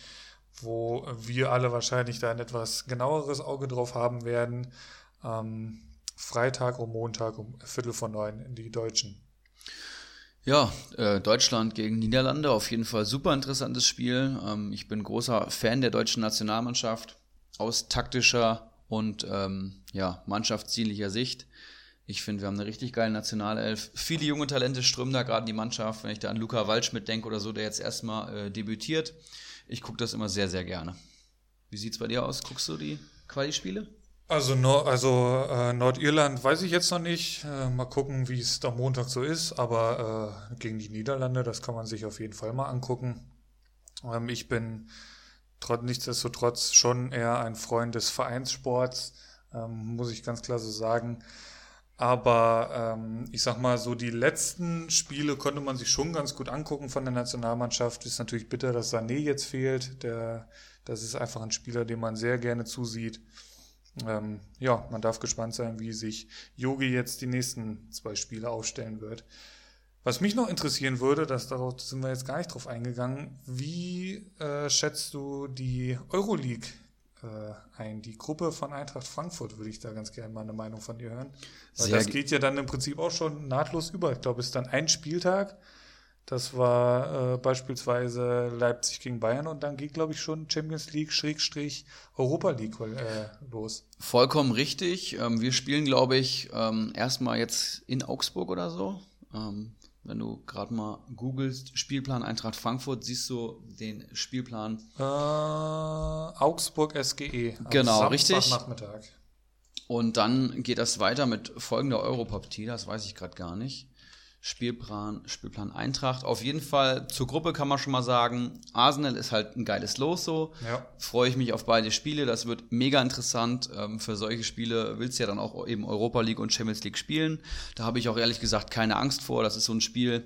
Speaker 1: wo wir alle wahrscheinlich da ein etwas genaueres Auge drauf haben werden. Ähm, Freitag und Montag um Viertel vor neun die Deutschen.
Speaker 2: Ja, äh, Deutschland gegen Niederlande, auf jeden Fall super interessantes Spiel. Ähm, ich bin großer Fan der deutschen Nationalmannschaft aus taktischer und ähm, ja, mannschaftsdienlicher Sicht. Ich finde, wir haben eine richtig geile Nationalelf. Viele junge Talente strömen da gerade in die Mannschaft. Wenn ich da an Luca Waldschmidt denke oder so, der jetzt erstmal äh, debütiert. Ich gucke das immer sehr, sehr gerne. Wie sieht es bei dir aus? Guckst du die Quali-Spiele?
Speaker 1: Also, Nord also äh, Nordirland weiß ich jetzt noch nicht. Äh, mal gucken, wie es am Montag so ist. Aber äh, gegen die Niederlande, das kann man sich auf jeden Fall mal angucken. Ähm, ich bin trotz, nichtsdestotrotz schon eher ein Freund des Vereinssports, ähm, muss ich ganz klar so sagen. Aber ähm, ich sag mal, so die letzten Spiele konnte man sich schon ganz gut angucken von der Nationalmannschaft. Ist natürlich bitter, dass Sané jetzt fehlt. Der, das ist einfach ein Spieler, dem man sehr gerne zusieht. Ähm, ja, man darf gespannt sein, wie sich Yogi jetzt die nächsten zwei Spiele aufstellen wird. Was mich noch interessieren würde, das darauf sind wir jetzt gar nicht drauf eingegangen, wie äh, schätzt du die Euroleague äh, ein. Die Gruppe von Eintracht Frankfurt würde ich da ganz gerne mal eine Meinung von dir hören. Weil Sehr das geht ja dann im Prinzip auch schon nahtlos über. Ich glaube, es ist dann ein Spieltag. Das war äh, beispielsweise Leipzig gegen Bayern und dann geht, glaube ich, schon Champions League Schrägstrich Europa League äh, los.
Speaker 2: Vollkommen richtig. Ähm, wir spielen, glaube ich, ähm, erstmal jetzt in Augsburg oder so. Ähm, Wenn du gerade mal googelst, Spielplan Eintracht Frankfurt, siehst du den Spielplan.
Speaker 1: Äh, Augsburg SGE.
Speaker 2: Genau, richtig.
Speaker 1: Nachmittag.
Speaker 2: Und dann geht das weiter mit folgender Europapartie, das weiß ich gerade gar nicht. Spielplan, Spielplan Eintracht. Auf jeden Fall zur Gruppe kann man schon mal sagen, Arsenal ist halt ein geiles Los so.
Speaker 1: Ja.
Speaker 2: Freue ich mich auf beide Spiele. Das wird mega interessant. Ähm, für solche Spiele willst du ja dann auch eben Europa League und Champions League spielen. Da habe ich auch ehrlich gesagt keine Angst vor. Das ist so ein Spiel,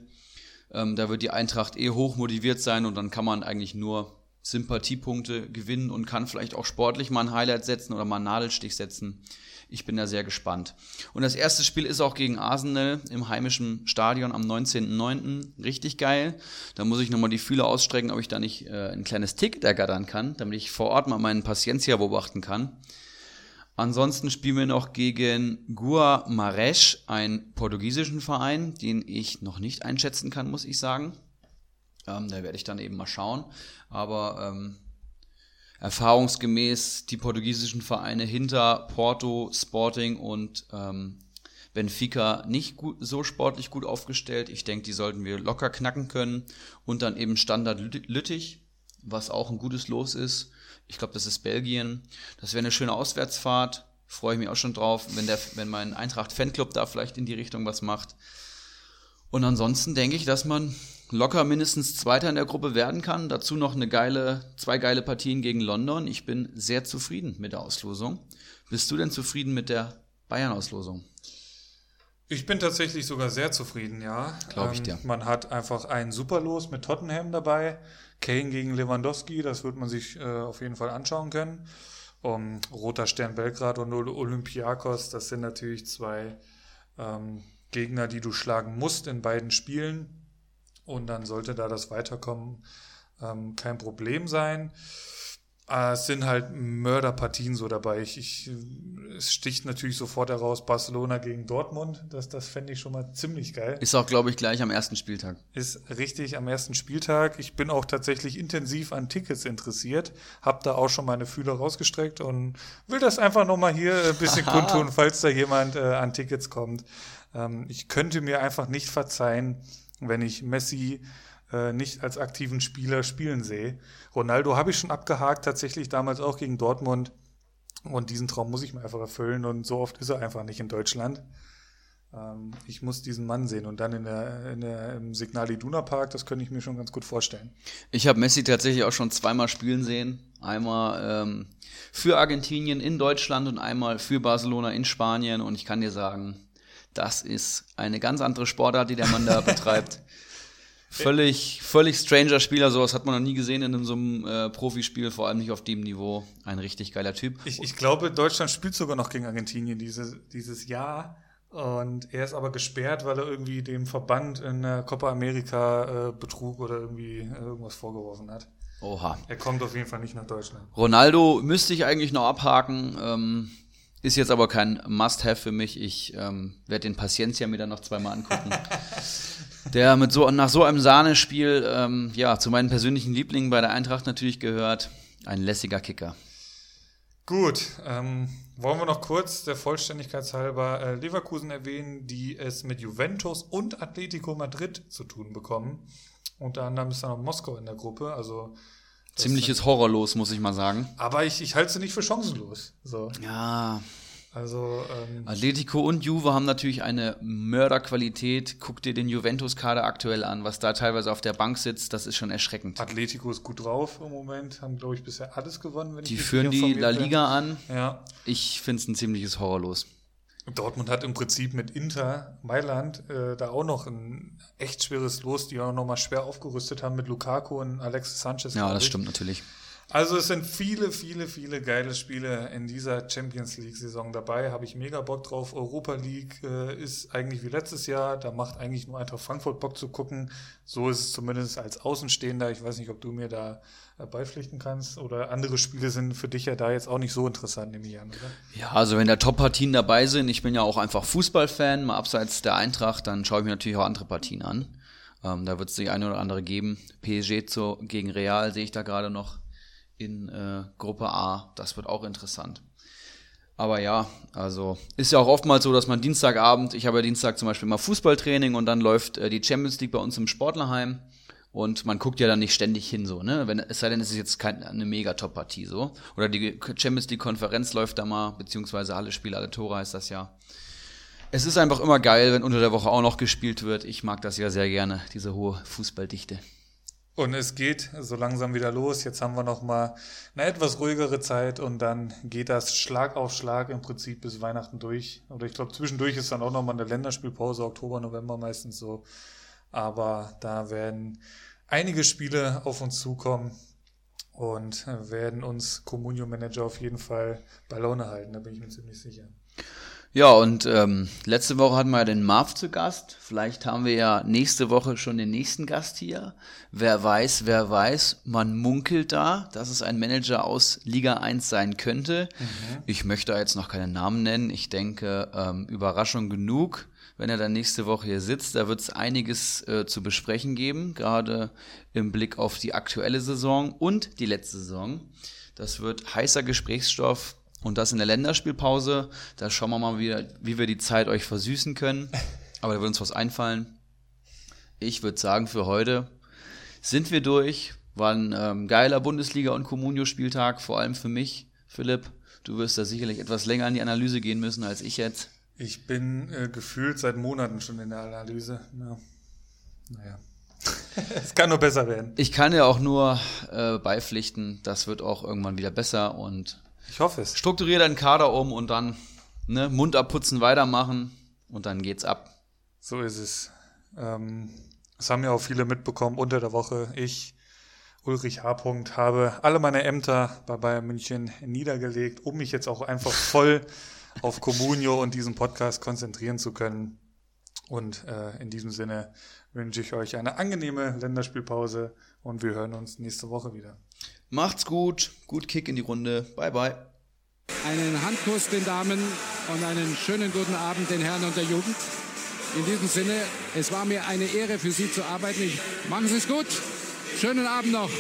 Speaker 2: ähm, da wird die Eintracht eh hoch motiviert sein und dann kann man eigentlich nur Sympathiepunkte gewinnen und kann vielleicht auch sportlich mal ein Highlight setzen oder mal einen Nadelstich setzen. Ich bin da sehr gespannt. Und das erste Spiel ist auch gegen Arsenal im heimischen Stadion am 19.09. Richtig geil. Da muss ich nochmal die Fühler ausstrecken, ob ich da nicht äh, ein kleines Ticket ergattern kann, damit ich vor Ort mal meinen Paciencia beobachten kann. Ansonsten spielen wir noch gegen Gua Maresch, einen portugiesischen Verein, den ich noch nicht einschätzen kann, muss ich sagen. Ähm, da werde ich dann eben mal schauen. Aber ähm, erfahrungsgemäß die portugiesischen Vereine hinter Porto, Sporting und ähm, Benfica nicht gut, so sportlich gut aufgestellt. Ich denke, die sollten wir locker knacken können. Und dann eben Standard Lüttich, was auch ein gutes Los ist. Ich glaube, das ist Belgien. Das wäre eine schöne Auswärtsfahrt. Freue ich mich auch schon drauf, wenn, der, wenn mein Eintracht-Fanclub da vielleicht in die Richtung was macht. Und ansonsten denke ich, dass man locker mindestens Zweiter in der Gruppe werden kann. Dazu noch eine geile, zwei geile Partien gegen London. Ich bin sehr zufrieden mit der Auslosung. Bist du denn zufrieden mit der Bayern-Auslosung?
Speaker 1: Ich bin tatsächlich sogar sehr zufrieden, ja.
Speaker 2: Glaube ich dir.
Speaker 1: Ähm, man hat einfach ein Superlos mit Tottenham dabei. Kane gegen Lewandowski, das wird man sich äh, auf jeden Fall anschauen können. Um, Roter Stern Belgrad und Olympiakos, das sind natürlich zwei ähm, Gegner, die du schlagen musst in beiden Spielen. Und dann sollte da das Weiterkommen ähm, kein Problem sein. Äh, es sind halt Mörderpartien so dabei. Ich, ich, es sticht natürlich sofort heraus Barcelona gegen Dortmund. Das, das fände ich schon mal ziemlich geil.
Speaker 2: Ist auch, glaube ich, gleich am ersten Spieltag.
Speaker 1: Ist richtig am ersten Spieltag. Ich bin auch tatsächlich intensiv an Tickets interessiert. Hab da auch schon meine Fühler rausgestreckt und will das einfach nochmal hier ein bisschen kundtun, falls da jemand äh, an Tickets kommt. Ähm, ich könnte mir einfach nicht verzeihen, wenn ich Messi äh, nicht als aktiven Spieler spielen sehe. Ronaldo habe ich schon abgehakt, tatsächlich damals auch gegen Dortmund. Und diesen Traum muss ich mir einfach erfüllen. Und so oft ist er einfach nicht in Deutschland. Ähm, ich muss diesen Mann sehen. Und dann in der, in der, im Signal Iduna Park, das könnte ich mir schon ganz gut vorstellen.
Speaker 2: Ich habe Messi tatsächlich auch schon zweimal spielen sehen. Einmal ähm, für Argentinien in Deutschland und einmal für Barcelona in Spanien. Und ich kann dir sagen, das ist eine ganz andere Sportart, die der Mann da betreibt. Völlig, völlig stranger Spieler, sowas hat man noch nie gesehen in so einem äh, Profispiel, vor allem nicht auf dem Niveau. Ein richtig geiler Typ.
Speaker 1: Ich, ich glaube, Deutschland spielt sogar noch gegen Argentinien dieses, dieses Jahr. Und er ist aber gesperrt, weil er irgendwie dem Verband in der Copa America äh, Betrug oder irgendwie äh, irgendwas vorgeworfen hat.
Speaker 2: Oha.
Speaker 1: Er kommt auf jeden Fall nicht nach Deutschland.
Speaker 2: Ronaldo müsste ich eigentlich noch abhaken. Ähm, ist jetzt aber kein Must-Have für mich. Ich ähm, werde den Paciencia mir dann noch zweimal angucken. der mit so, nach so einem Sahnespiel ähm, ja, zu meinen persönlichen Lieblingen bei der Eintracht natürlich gehört. Ein lässiger Kicker.
Speaker 1: Gut, ähm, wollen wir noch kurz der Vollständigkeit halber äh, Leverkusen erwähnen, die es mit Juventus und Atletico Madrid zu tun bekommen. Unter anderem ist da noch Moskau in der Gruppe, also
Speaker 2: Ziemliches Horrorlos, muss ich mal sagen.
Speaker 1: Aber ich, ich halte sie nicht für chancenlos. So.
Speaker 2: Ja.
Speaker 1: Also ähm,
Speaker 2: Atletico und Juve haben natürlich eine Mörderqualität. Guck dir den Juventus-Kader aktuell an, was da teilweise auf der Bank sitzt, das ist schon erschreckend.
Speaker 1: Atletico ist gut drauf im Moment, haben glaube ich bisher alles gewonnen. Wenn
Speaker 2: die führen die La Liga
Speaker 1: bin.
Speaker 2: an.
Speaker 1: Ja.
Speaker 2: Ich finde es ein ziemliches Horrorlos.
Speaker 1: Dortmund hat im Prinzip mit Inter Mailand äh, da auch noch ein echt schweres Los, die auch nochmal schwer aufgerüstet haben mit Lukaku und Alexis Sanchez.
Speaker 2: Ja, das stimmt natürlich.
Speaker 1: Also es sind viele, viele, viele geile Spiele in dieser Champions League-Saison dabei. Habe ich mega Bock drauf. Europa League äh, ist eigentlich wie letztes Jahr. Da macht eigentlich nur Eintracht Frankfurt Bock zu gucken. So ist es zumindest als Außenstehender. Ich weiß nicht, ob du mir da beipflichten kannst. Oder andere Spiele sind für dich ja da jetzt auch nicht so interessant, nehme ich an, oder?
Speaker 2: Ja, also wenn da Top-Partien dabei sind, ich bin ja auch einfach Fußballfan, mal abseits der Eintracht, dann schaue ich mir natürlich auch andere Partien an. Ähm, da wird es die eine oder andere geben. PSG zu, gegen Real sehe ich da gerade noch in äh, Gruppe A. Das wird auch interessant. Aber ja, also ist ja auch oftmals so, dass man Dienstagabend, ich habe ja Dienstag zum Beispiel mal Fußballtraining und dann läuft äh, die Champions League bei uns im Sportlerheim. Und man guckt ja dann nicht ständig hin, so, ne? Wenn, es sei denn, es ist jetzt keine, eine mega Top-Partie, so. Oder die Champions League-Konferenz läuft da mal, beziehungsweise alle Spiele, alle Tore heißt das ja. Es ist einfach immer geil, wenn unter der Woche auch noch gespielt wird. Ich mag das ja sehr gerne, diese hohe Fußballdichte.
Speaker 1: Und es geht so langsam wieder los. Jetzt haben wir noch mal eine etwas ruhigere Zeit und dann geht das Schlag auf Schlag im Prinzip bis Weihnachten durch. Oder ich glaube, zwischendurch ist dann auch noch mal eine Länderspielpause, Oktober, November meistens so. Aber da werden einige Spiele auf uns zukommen und werden uns Communio Manager auf jeden Fall bei Laune halten. Da bin ich mir ziemlich sicher.
Speaker 2: Ja, und ähm, letzte Woche hatten wir ja den Marv zu Gast. Vielleicht haben wir ja nächste Woche schon den nächsten Gast hier. Wer weiß, wer weiß, man munkelt da, dass es ein Manager aus Liga 1 sein könnte. Mhm. Ich möchte jetzt noch keinen Namen nennen. Ich denke, ähm, Überraschung genug, wenn er dann nächste Woche hier sitzt. Da wird es einiges äh, zu besprechen geben, gerade im Blick auf die aktuelle Saison und die letzte Saison. Das wird heißer Gesprächsstoff und das in der Länderspielpause. Da schauen wir mal wieder, wie wir die Zeit euch versüßen können. Aber da wird uns was einfallen. Ich würde sagen, für heute sind wir durch. War ein ähm, geiler Bundesliga- und Communio-Spieltag, vor allem für mich. Philipp, du wirst da sicherlich etwas länger in die Analyse gehen müssen als ich jetzt.
Speaker 1: Ich bin äh, gefühlt seit Monaten schon in der Analyse. Ja. Naja. es kann nur besser werden.
Speaker 2: Ich kann ja auch nur äh, beipflichten, das wird auch irgendwann wieder besser und
Speaker 1: ich hoffe es.
Speaker 2: Strukturiere deinen Kader um und dann ne, Mund abputzen, weitermachen und dann geht's ab.
Speaker 1: So ist es. Ähm, das haben ja auch viele mitbekommen unter der Woche. Ich, Ulrich H. habe alle meine Ämter bei Bayern München niedergelegt, um mich jetzt auch einfach voll auf Comunio und diesen Podcast konzentrieren zu können. Und äh, in diesem Sinne wünsche ich euch eine angenehme Länderspielpause und wir hören uns nächste Woche wieder.
Speaker 2: Macht's gut, gut Kick in die Runde. Bye bye.
Speaker 3: Einen Handkuss den Damen und einen schönen guten Abend den Herren und der Jugend. In diesem Sinne, es war mir eine Ehre für Sie zu arbeiten. Ich, machen Sie es gut. Schönen Abend noch.